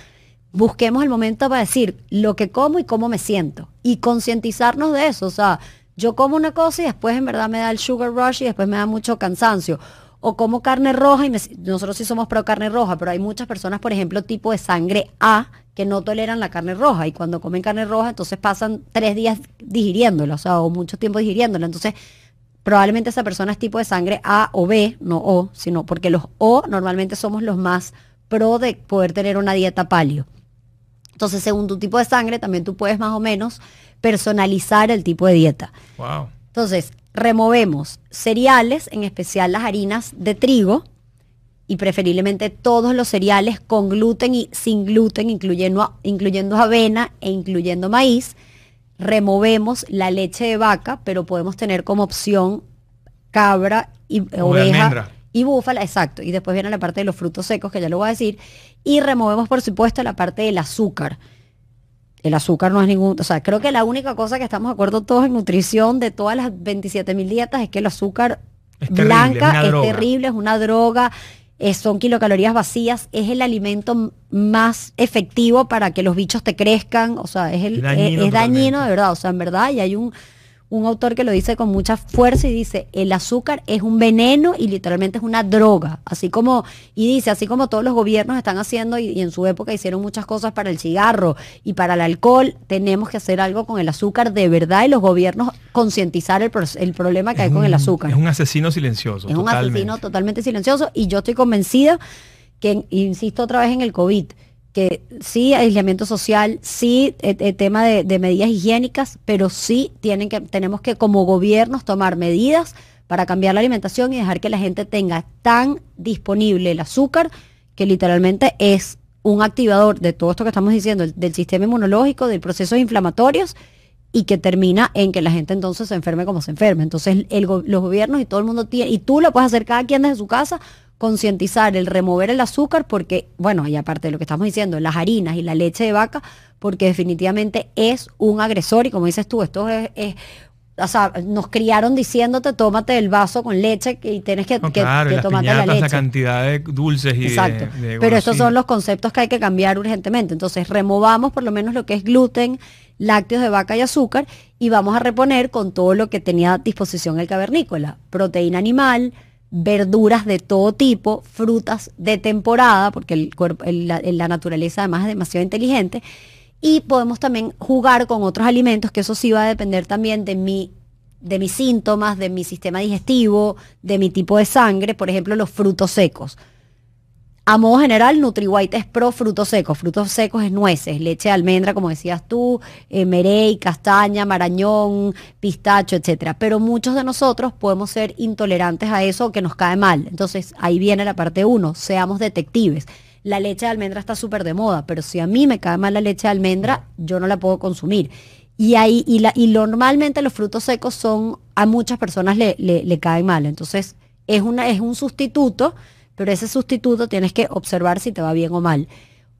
busquemos el momento para decir lo que como y cómo me siento. Y concientizarnos de eso, o sea, yo como una cosa y después en verdad me da el sugar rush y después me da mucho cansancio o como carne roja, y nosotros sí somos pro carne roja, pero hay muchas personas, por ejemplo, tipo de sangre A, que no toleran la carne roja, y cuando comen carne roja, entonces pasan tres días digiriéndola, o sea, o mucho tiempo digiriéndola. Entonces, probablemente esa persona es tipo de sangre A o B, no O, sino porque los O normalmente somos los más pro de poder tener una dieta palio. Entonces, según tu tipo de sangre, también tú puedes más o menos personalizar el tipo de dieta. Wow. Entonces, removemos cereales, en especial las harinas de trigo, y preferiblemente todos los cereales con gluten y sin gluten, incluyendo, incluyendo avena e incluyendo maíz. Removemos la leche de vaca, pero podemos tener como opción cabra y oveja Y búfala, exacto. Y después viene la parte de los frutos secos, que ya lo voy a decir. Y removemos, por supuesto, la parte del azúcar. El azúcar no es ningún... O sea, creo que la única cosa que estamos de acuerdo todos en nutrición de todas las 27 mil dietas es que el azúcar blanca es, terrible, es una droga, son kilocalorías vacías, es el alimento más efectivo para que los bichos te crezcan, o sea, es, el, es dañino de verdad, o sea, en verdad, y hay un un autor que lo dice con mucha fuerza y dice, el azúcar es un veneno y literalmente es una droga, así como, y dice, así como todos los gobiernos están haciendo y, en su época hicieron muchas cosas para el cigarro y para el alcohol, tenemos que hacer algo con el azúcar de verdad y los gobiernos concientizar el, el, problema que hay con el azúcar. Es un asesino silencioso. Es un asesino totalmente silencioso y yo estoy convencida que, insisto otra vez en el COVID, que sí, aislamiento social, sí, el, eh, eh, tema de, medidas higiénicas, pero sí tienen que, tenemos que como gobiernos tomar medidas para cambiar la alimentación y dejar que la gente tenga tan disponible el azúcar que literalmente es un activador de todo esto que estamos diciendo, del, sistema inmunológico, de procesos inflamatorios y que termina en que la gente entonces se enferme como se enferme. Entonces los gobiernos y todo el mundo tiene, y tú lo puedes hacer cada quien desde su casa concientizar el remover el azúcar porque, bueno, y aparte de lo que estamos diciendo, las harinas y la leche de vaca, porque definitivamente es un agresor y como dices tú, esto es, o sea, nos criaron diciéndote tómate el vaso con leche y tienes que, que, tomarte la leche. la cantidad de dulces y Exacto. Pero estos son los conceptos que hay que cambiar urgentemente. Entonces, removamos por lo menos lo que es gluten, lácteos de vaca y azúcar y vamos a reponer con todo lo que tenía a disposición el cavernícola, proteína animal, verduras de todo tipo, frutas de temporada, porque el cuerpo, la, naturaleza además es demasiado inteligente, y podemos también jugar con otros alimentos, que eso sí va a depender también de mi de mis síntomas, de mi sistema digestivo, de mi tipo de sangre, por ejemplo, los frutos secos. A modo general, NutriWhite es pro frutos secos. Frutos secos es nueces, leche de almendra, como decías tú, eh, merey, castaña, marañón, pistacho, etcétera. Pero muchos de nosotros podemos ser intolerantes a eso que nos cae mal. Entonces, ahí viene la parte uno, seamos detectives. La leche de almendra está súper de moda, pero si a mí me cae mal la leche de almendra, yo no la puedo consumir. Y ahí, y, la, y normalmente los frutos secos son, a muchas personas le, le, le caen mal. Entonces, es, una, es un sustituto pero ese sustituto tienes que observar si te va bien o mal.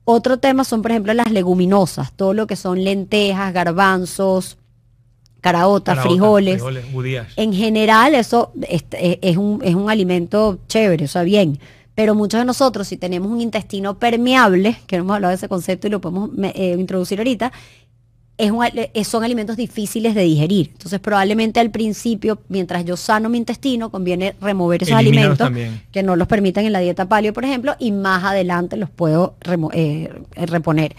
Otro tema son, por ejemplo, las leguminosas, todo lo que son lentejas, garbanzos, caraotas, frijoles. en general, eso es, un, es un alimento chévere, o sea, bien. Pero muchos de nosotros, si tenemos un intestino permeable, que no hemos hablado de ese concepto y lo podemos eh, introducir ahorita, es son alimentos difíciles de digerir. Entonces, probablemente al principio, mientras yo sano mi intestino, conviene remover esos alimentos que no los permiten en la dieta paleo, por ejemplo, y más adelante los puedo eh, reponer.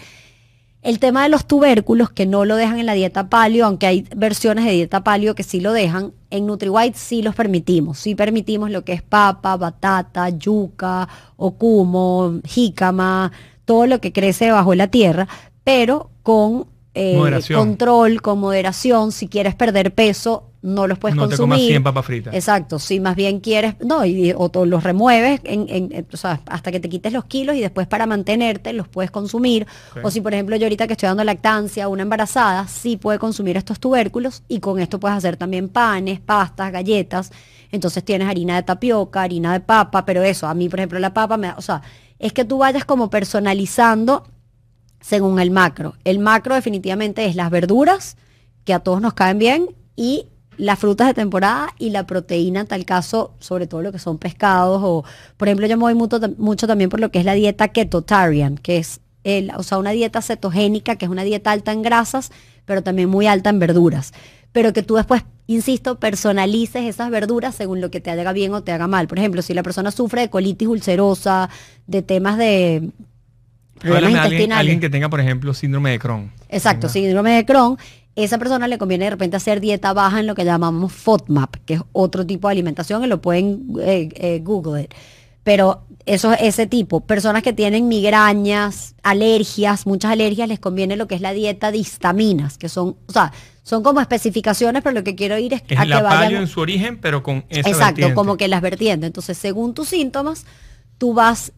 El tema de los tubérculos que no lo dejan en la dieta paleo, aunque hay versiones de dieta paleo que sí lo dejan, en NutriWhite sí los permitimos. Sí permitimos lo que es papa, batata, yuca, ocumo, jícama, todo lo que crece bajo la tierra, pero con eh, control, con moderación. Si quieres perder peso, no los puedes consumir. No te comas 100 papas fritas. Exacto. Si más bien quieres, no, y, o los remueves en, o sea, hasta que te quites los kilos y después para mantenerte los puedes consumir. O si, por ejemplo, yo ahorita que estoy dando lactancia a una embarazada, sí puede consumir estos tubérculos y con esto puedes hacer también panes, pastas, galletas. Entonces tienes harina de tapioca, harina de papa, pero eso, a mí, por ejemplo, la papa me, o sea, es que tú vayas como personalizando según el macro. El macro definitivamente es las verduras, que a todos nos caen bien, y las frutas de temporada y la proteína, en tal caso, sobre todo lo que son pescados, o por ejemplo, yo me voy mucho, también por lo que es la dieta ketotarian, que es el, o sea, una dieta cetogénica, que es una dieta alta en grasas, pero también muy alta en verduras. Pero que tú después, insisto, personalices esas verduras según lo que te haga bien o te haga mal. Por ejemplo, si la persona sufre de colitis ulcerosa, de temas de problemas intestinales. Alguien, que tenga, por ejemplo, síndrome de Crohn. Exacto, síndrome de Crohn. Esa persona le conviene de repente hacer dieta baja en lo que llamamos FODMAP, que es otro tipo de alimentación, y lo pueden eh, eh, Google. Pero eso es ese tipo. Personas que tienen migrañas, alergias, muchas alergias, les conviene lo que es la dieta de histaminas, que son, o sea, son como especificaciones, pero lo que quiero ir es, a que vayan. en su origen, pero con esa Exacto, como que las vertientes. Entonces, según tus síntomas, tú vas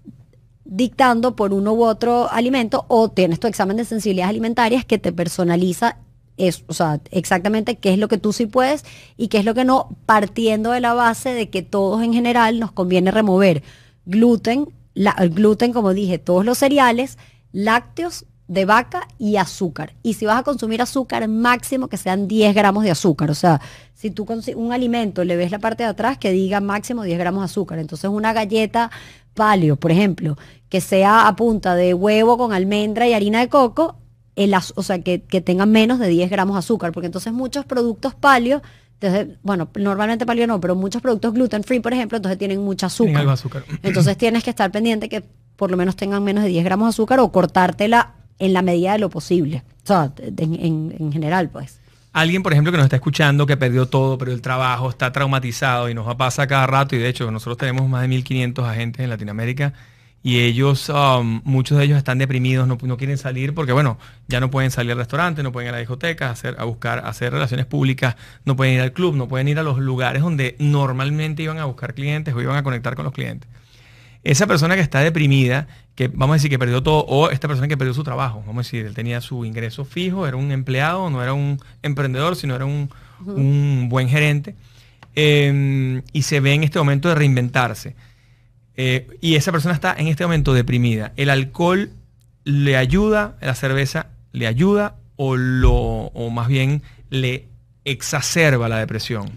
dictando por uno u otro alimento o tienes tu examen de sensibilidades alimentarias que te personaliza es, o sea, exactamente qué es lo que tú sí puedes y qué es lo que no, partiendo de la base de que todos en general nos conviene remover gluten, la, el gluten, como dije, todos los cereales, lácteos de vaca y azúcar. Y si vas a consumir azúcar, máximo que sean 10 gramos de azúcar. O sea, si tú un alimento le ves la parte de atrás que diga máximo 10 gramos de azúcar. Entonces una galleta palio, por ejemplo, que sea a punta de huevo con almendra y harina de coco, el, o sea, que, que tengan menos de 10 gramos de azúcar. Porque entonces muchos productos palio entonces, bueno, normalmente palio no, pero muchos productos gluten free, por ejemplo, entonces tienen mucha azúcar. azúcar. Entonces tienes que estar pendiente que por lo menos tengan menos de 10 gramos de azúcar o cortártela en la medida de lo posible. O sea, en, general, pues. Alguien, por ejemplo, que nos está escuchando, que perdió todo, pero el trabajo está traumatizado y nos va a pasar cada rato, y de hecho nosotros tenemos más de 1.500 agentes en Latinoamérica y ellos, um, muchos de ellos están deprimidos, no, quieren salir porque, bueno, ya no pueden salir al restaurante, no pueden ir a la discoteca, a, hacer, a buscar, hacer relaciones públicas, no pueden ir al club, no pueden ir a los lugares donde normalmente iban a buscar clientes o iban a conectar con los clientes. Esa persona que está deprimida, que vamos a decir que perdió todo, o esta persona que perdió su trabajo, vamos a decir, él tenía su ingreso fijo, era un empleado, no era un emprendedor, sino era un, buen gerente, em, y se ve en este momento de reinventarse. Eh, y esa persona está en este momento deprimida, ¿el alcohol le ayuda, la cerveza le ayuda o, lo, o más bien le exacerba la depresión?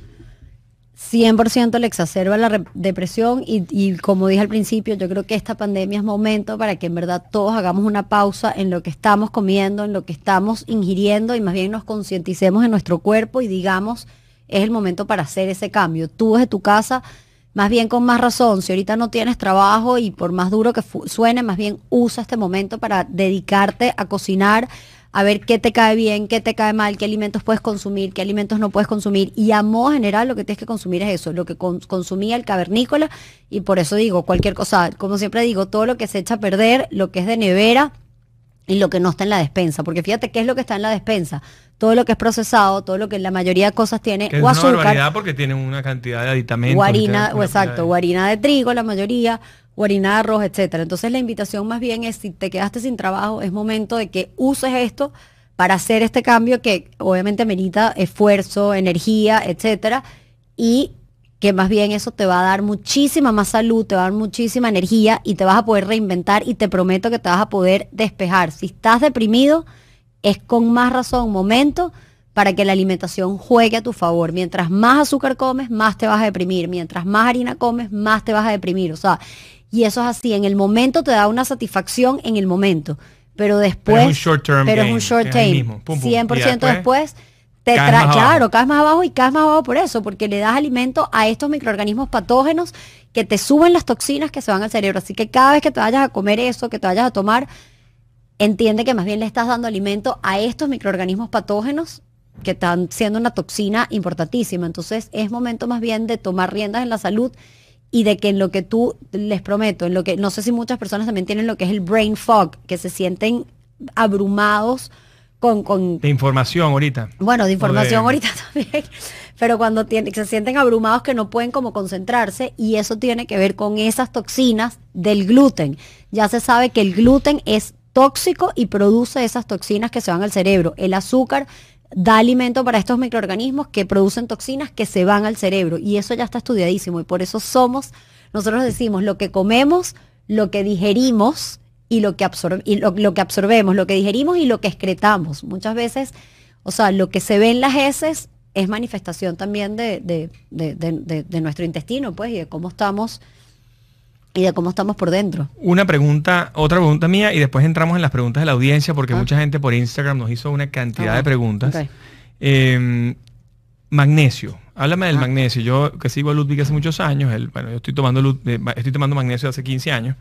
100% le exacerba la depresión y, y, como dije al principio, yo creo que esta pandemia es momento para que en verdad todos hagamos una pausa en lo que estamos comiendo, en lo que estamos ingiriendo y más bien nos concienticemos en nuestro cuerpo y digamos, es el momento para hacer ese cambio. Tú desde tu casa más bien con más razón, si ahorita no tienes trabajo y por más duro que suene, más bien usa este momento para dedicarte a cocinar, a ver qué te cae bien, qué te cae mal, qué alimentos puedes consumir, qué alimentos no puedes consumir. Y a modo general lo que tienes que consumir es eso, lo que consumía el cavernícola. Y por eso digo, cualquier cosa, como siempre digo, todo lo que se echa a perder, lo que es de nevera y lo que no está en la despensa. Porque fíjate qué es lo que está en la despensa todo lo que es procesado, todo lo que la mayoría de cosas tiene o es azúcar. porque tienen una cantidad de aditamentos. Guarina, o exacto, guarina de trigo, la mayoría, guarina de arroz, etcétera. Entonces la invitación más bien es si te quedaste sin trabajo, es momento de que uses esto para hacer este cambio que obviamente merita esfuerzo, energía, etcétera, y que más bien eso te va a dar muchísima más salud, te va a dar muchísima energía y te vas a poder reinventar y te prometo que te vas a poder despejar. Si estás deprimido, es con más razón momento para que la alimentación juegue a tu favor. Mientras más azúcar comes, más te vas a deprimir. Mientras más harina comes, más te vas a deprimir. O sea, y eso es así. En el momento te da una satisfacción en el momento. Pero después. Pero es un short term. Pero es un short term. 100% después, te trae. Claro, caes más abajo y caes más abajo por eso. Porque le das alimento a estos microorganismos patógenos que te suben las toxinas que se van al cerebro. Así que cada vez que te vayas a comer eso, que te vayas a tomar entiende que más bien le estás dando alimento a estos microorganismos patógenos que están siendo una toxina importantísima. Entonces es momento más bien de tomar riendas en la salud y de que en lo que tú les prometo, en lo que no sé si muchas personas también tienen lo que es el brain fog, que se sienten abrumados con, con de información ahorita. Bueno, de información ahorita también. Pero cuando se sienten abrumados que no pueden como concentrarse y eso tiene que ver con esas toxinas del gluten. Ya se sabe que el gluten es tóxico y produce esas toxinas que se van al cerebro. El azúcar da alimento para estos microorganismos que producen toxinas que se van al cerebro y eso ya está estudiadísimo y por eso somos, nosotros decimos lo que comemos, lo que digerimos y lo que, y lo, que absorbemos, lo que digerimos y lo que excretamos. Muchas veces, o sea, lo que se ve en las heces es manifestación también de, de, de nuestro intestino, pues, y de cómo estamos y de cómo estamos por dentro. Una pregunta, otra pregunta mía y después entramos en las preguntas de la audiencia porque ah. mucha gente por Instagram nos hizo una cantidad de preguntas. Em, magnesio. Háblame del ah. magnesio. Yo que sigo a Ludwig hace muchos años, bueno, yo estoy tomando, eh, estoy tomando magnesio hace 15 años,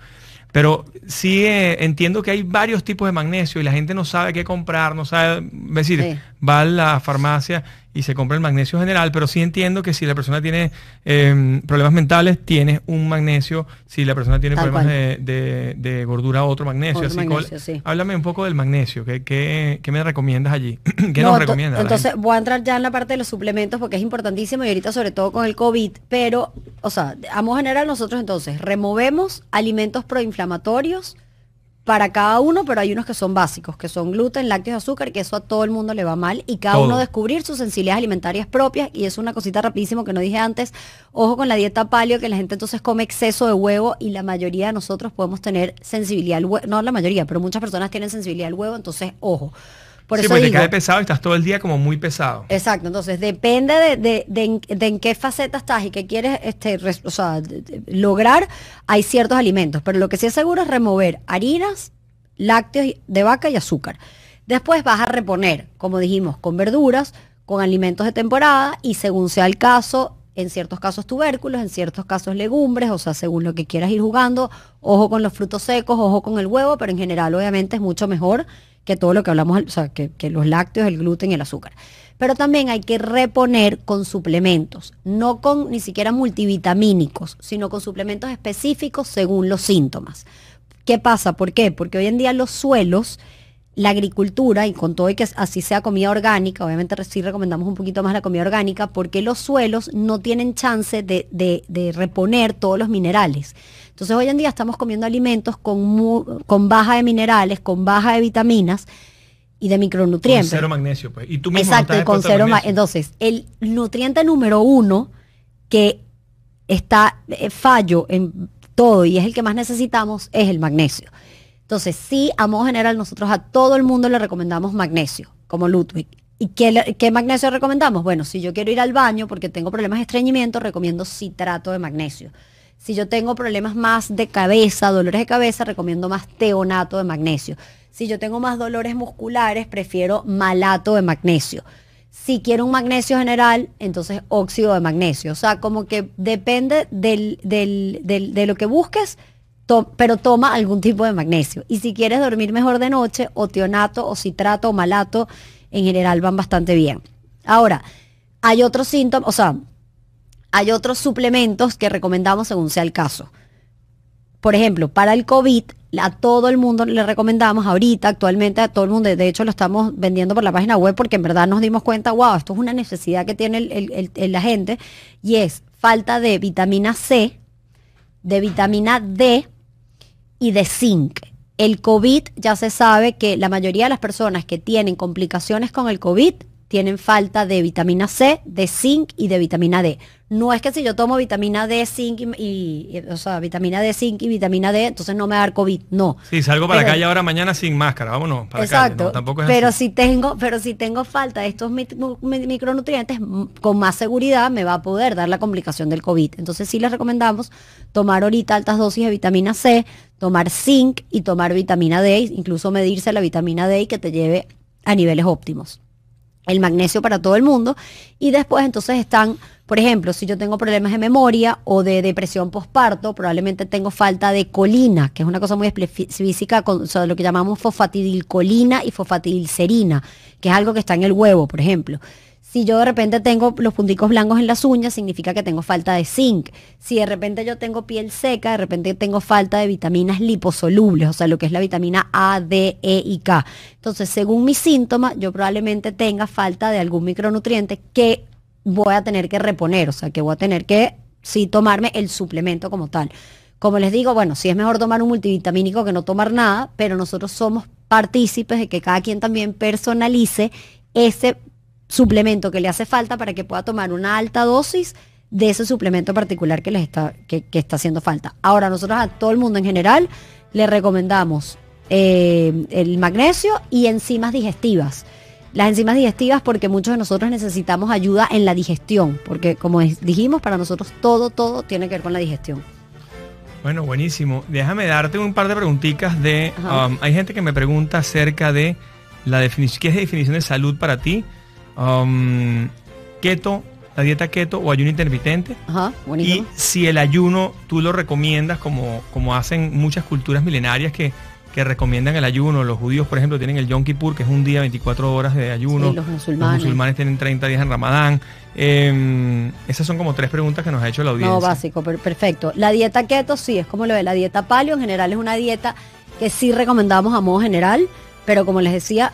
pero sí eh, entiendo que hay varios tipos de magnesio y la gente no sabe qué comprar, no sabe, decir, va a la farmacia y se compra el magnesio general, pero sí entiendo que si la persona tiene em, problemas mentales, tiene un magnesio, si la persona tiene problemas de, gordura, otro magnesio. así Háblame un poco del magnesio, ¿qué, me recomiendas allí? ¿Qué nos recomiendas? Entonces voy a entrar ya en la parte de los suplementos porque es importantísimo y ahorita sobre todo con el COVID, pero, o sea, a modo general nosotros entonces removemos alimentos proinflamatorios, para cada uno, pero hay unos que son básicos, que son gluten, lácteos, azúcar, que eso a todo el mundo le va mal y cada Todo. uno descubrir sus sensibilidades alimentarias propias y es una cosita rapidísimo que no dije antes, ojo con la dieta paleo, que la gente entonces come exceso de huevo y la mayoría de nosotros podemos tener sensibilidad al huevo, no la mayoría, pero muchas personas tienen sensibilidad al huevo, entonces ojo. Por sí, eso porque te cae pesado y estás todo el día como muy pesado. Exacto, entonces depende de, de- de en, de en qué faceta estás y qué quieres este, res- o sea, lograr, hay ciertos alimentos, pero lo que sí es seguro es remover harinas, lácteos de vaca y azúcar. Después vas a reponer, como dijimos, con verduras, con alimentos de temporada y según sea el caso, en ciertos casos tubérculos, en ciertos casos legumbres, o sea, según lo que quieras ir jugando, ojo con los frutos secos, ojo con el huevo, pero en general obviamente es mucho mejor que todo lo que hablamos, o sea, que, los lácteos, el gluten el azúcar. Pero también hay que reponer con suplementos, no con ni siquiera multivitamínicos, sino con suplementos específicos según los síntomas. ¿Qué pasa? ¿Por qué? Porque hoy en día los suelos, la agricultura, y con todo y que así sea comida orgánica, obviamente sí recomendamos un poquito más la comida orgánica, porque los suelos no tienen chance de, de- de reponer todos los minerales. Entonces hoy en día estamos comiendo alimentos con, mu- con baja de minerales, con baja de vitaminas y de Con micronutrientes. cero magnesio, pues. Y tú mismo Exacto, no con cero ma- magnesio. Entonces, el nutriente número uno que está eh, fallo en todo y es el que más necesitamos es el magnesio. Entonces, sí, a modo general, nosotros a todo el mundo le recomendamos magnesio, como Ludwig. ¿Y qué, magnesio recomendamos? Bueno, si yo quiero ir al baño porque tengo problemas de estreñimiento, recomiendo citrato de magnesio. Si yo tengo problemas más de cabeza, dolores de cabeza, recomiendo más teonato de magnesio. Si yo tengo más dolores musculares, prefiero malato de magnesio. Si quiero un magnesio general, entonces óxido de magnesio. O sea, como que depende del- de lo que busques, pero toma algún tipo de magnesio. Y si quieres dormir mejor de noche, o o citrato, o malato, en general van bastante bien. Ahora, hay otros síntomas, o sea, hay otros suplementos que recomendamos según sea el caso. Por ejemplo, para el COVID, a todo el mundo le recomendamos ahorita, actualmente a todo el mundo, de hecho lo estamos vendiendo por la página web porque en verdad nos dimos cuenta, wow, esto es una necesidad que tiene el- la gente y es falta de vitamina C, de vitamina D y de zinc. El COVID ya se sabe que la mayoría de las personas que tienen complicaciones con el COVID tienen falta de vitamina C, de zinc y de vitamina D. No es que si yo tomo vitamina D, zinc y, o sea, vitamina D, zinc y vitamina D, entonces no me va a dar COVID. No. Sí, salgo para la Pero- calle ahora mañana sin máscara. Vámonos para la Exacto. calle. No, tampoco es pero así. si tengo, pero si tengo falta de estos micronutrientes, con más seguridad me va a poder dar la complicación del COVID. Entonces sí les recomendamos tomar ahorita altas dosis de vitamina C, tomar zinc y tomar vitamina D, incluso medirse la vitamina D y que te lleve a niveles óptimos el magnesio para todo el mundo. Y después entonces están, por ejemplo, si yo tengo problemas de memoria o de depresión postparto, probablemente tengo falta de colina, que es una cosa muy específica, con, lo que llamamos fosfatidilcolina y fosfatidilcerina, que es algo que está en el huevo, por ejemplo. Si yo de repente tengo los punticos blancos en las uñas, significa que tengo falta de zinc. Si de repente yo tengo piel seca, de repente tengo falta de vitaminas liposolubles, o sea, lo que es la vitamina A, D, E y K. Entonces, según mis síntomas, yo probablemente tenga falta de algún micronutriente que voy a tener que reponer, o sea, que voy a tener que sí tomarme el suplemento como tal. Como les digo, bueno, sí es mejor tomar un multivitamínico que no tomar nada, pero nosotros somos partícipes de que cada quien también personalice ese suplemento que le hace falta para que pueda tomar una alta dosis de ese suplemento particular que les está, que, que está haciendo falta. Ahora, nosotros a todo el mundo en general le recomendamos eh, el magnesio y enzimas digestivas. Las enzimas digestivas porque muchos de nosotros necesitamos ayuda en la digestión, porque como dijimos, para nosotros todo, todo tiene que ver con la digestión. Bueno, buenísimo. Déjame darte un par de preguntitas de... Um, hay gente que me pregunta acerca de la definición, ¿qué es la definición de salud para ti? Um, keto, la dieta keto o ayuno intermitente. Ajá, Y si el ayuno tú lo recomiendas como, como hacen muchas culturas milenarias que, que recomiendan el ayuno. Los judíos, por ejemplo, tienen el Yom Kippur, que es un día 24 horas de ayuno. Sí, los musulmanes. musulmanes tienen 30 días en Ramadán. Eh, esas son como tres preguntas que nos ha hecho la audiencia. No, básico, per- perfecto. La dieta keto sí, es como lo de la dieta paleo. En general es una dieta que sí recomendamos a modo general, pero como les decía,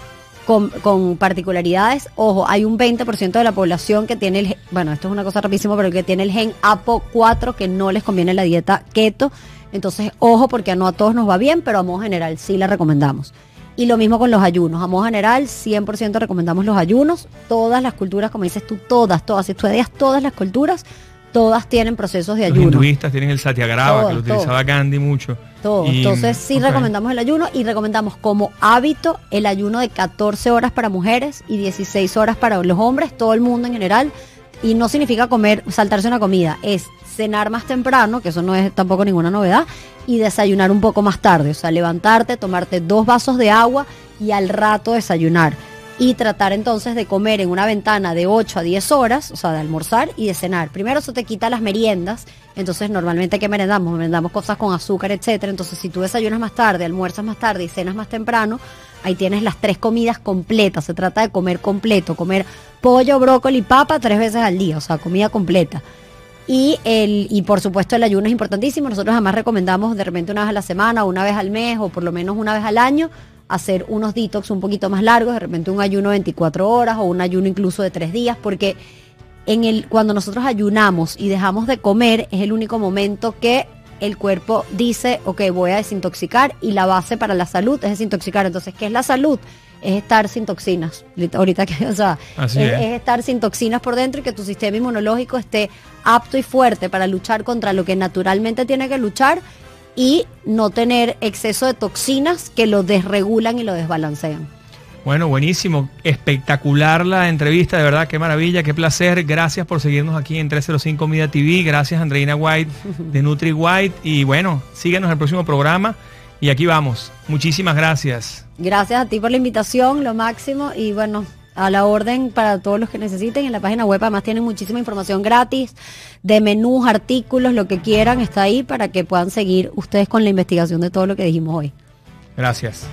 con, particularidades. Ojo, hay un 20% de la población que tiene el, bueno, esto es una cosa rapidísimo, pero que tiene el gen APO4 que no les conviene la dieta keto. Entonces, ojo, porque no a todos nos va bien, pero a modo general sí la recomendamos. Y lo mismo con los ayunos. A modo general, 100% recomendamos los ayunos. Todas las culturas, como dices tú, todas, todas. Si estudias todas las culturas, todas tienen procesos de ayuno. Los hinduistas tienen el satyagraha, que lo utilizaba Gandhi mucho. Todo. Entonces sí recomendamos el ayuno y recomendamos como hábito el ayuno de 14 horas para mujeres y 16 horas para los hombres, todo el mundo en general. Y no significa comer, saltarse una comida, es cenar más temprano, que eso no es tampoco ninguna novedad, y desayunar un poco más tarde. O sea, levantarte, tomarte dos vasos de agua y al rato desayunar y tratar entonces de comer en una ventana de 8 a 10 horas, o sea, de almorzar y de cenar. Primero eso te quita las meriendas, entonces normalmente ¿qué merendamos? Merendamos cosas con azúcar, etcétera. Entonces si tú desayunas más tarde, almuerzas más tarde y cenas más temprano, ahí tienes las tres comidas completas. Se trata de comer completo, comer pollo, brócoli, papa tres veces al día, o sea, comida completa. Y, el, y por supuesto el ayuno es importantísimo. Nosotros además recomendamos de repente una vez a la semana, una vez al mes o por lo menos una vez al año hacer unos detox un poquito más largos, de repente un ayuno de 24 horas o un ayuno incluso de 3 días, porque en el, cuando nosotros ayunamos y dejamos de comer es el único momento que el cuerpo dice, ok, voy a desintoxicar y la base para la salud es desintoxicar. Entonces, ¿qué es la salud? Es estar sin toxinas. Ahorita que, o sea, es, es, estar sin toxinas por dentro y que tu sistema inmunológico esté apto y fuerte para luchar contra lo que naturalmente tiene que luchar y no tener exceso de toxinas que lo desregulan y lo desbalancean. Bueno, buenísimo, espectacular la entrevista, de verdad, qué maravilla, qué placer. Gracias por seguirnos aquí en 305 Media TV. Gracias Andreina White de Nutri White. Y bueno, síguenos en el próximo programa. Y aquí vamos. Muchísimas gracias. Gracias a ti por la invitación, lo máximo. Y bueno, a la orden para todos los que necesiten. En la página web además tienen muchísima información gratis de menús, artículos, lo que quieran, está ahí para que puedan seguir ustedes con la investigación de todo lo que dijimos hoy. Gracias.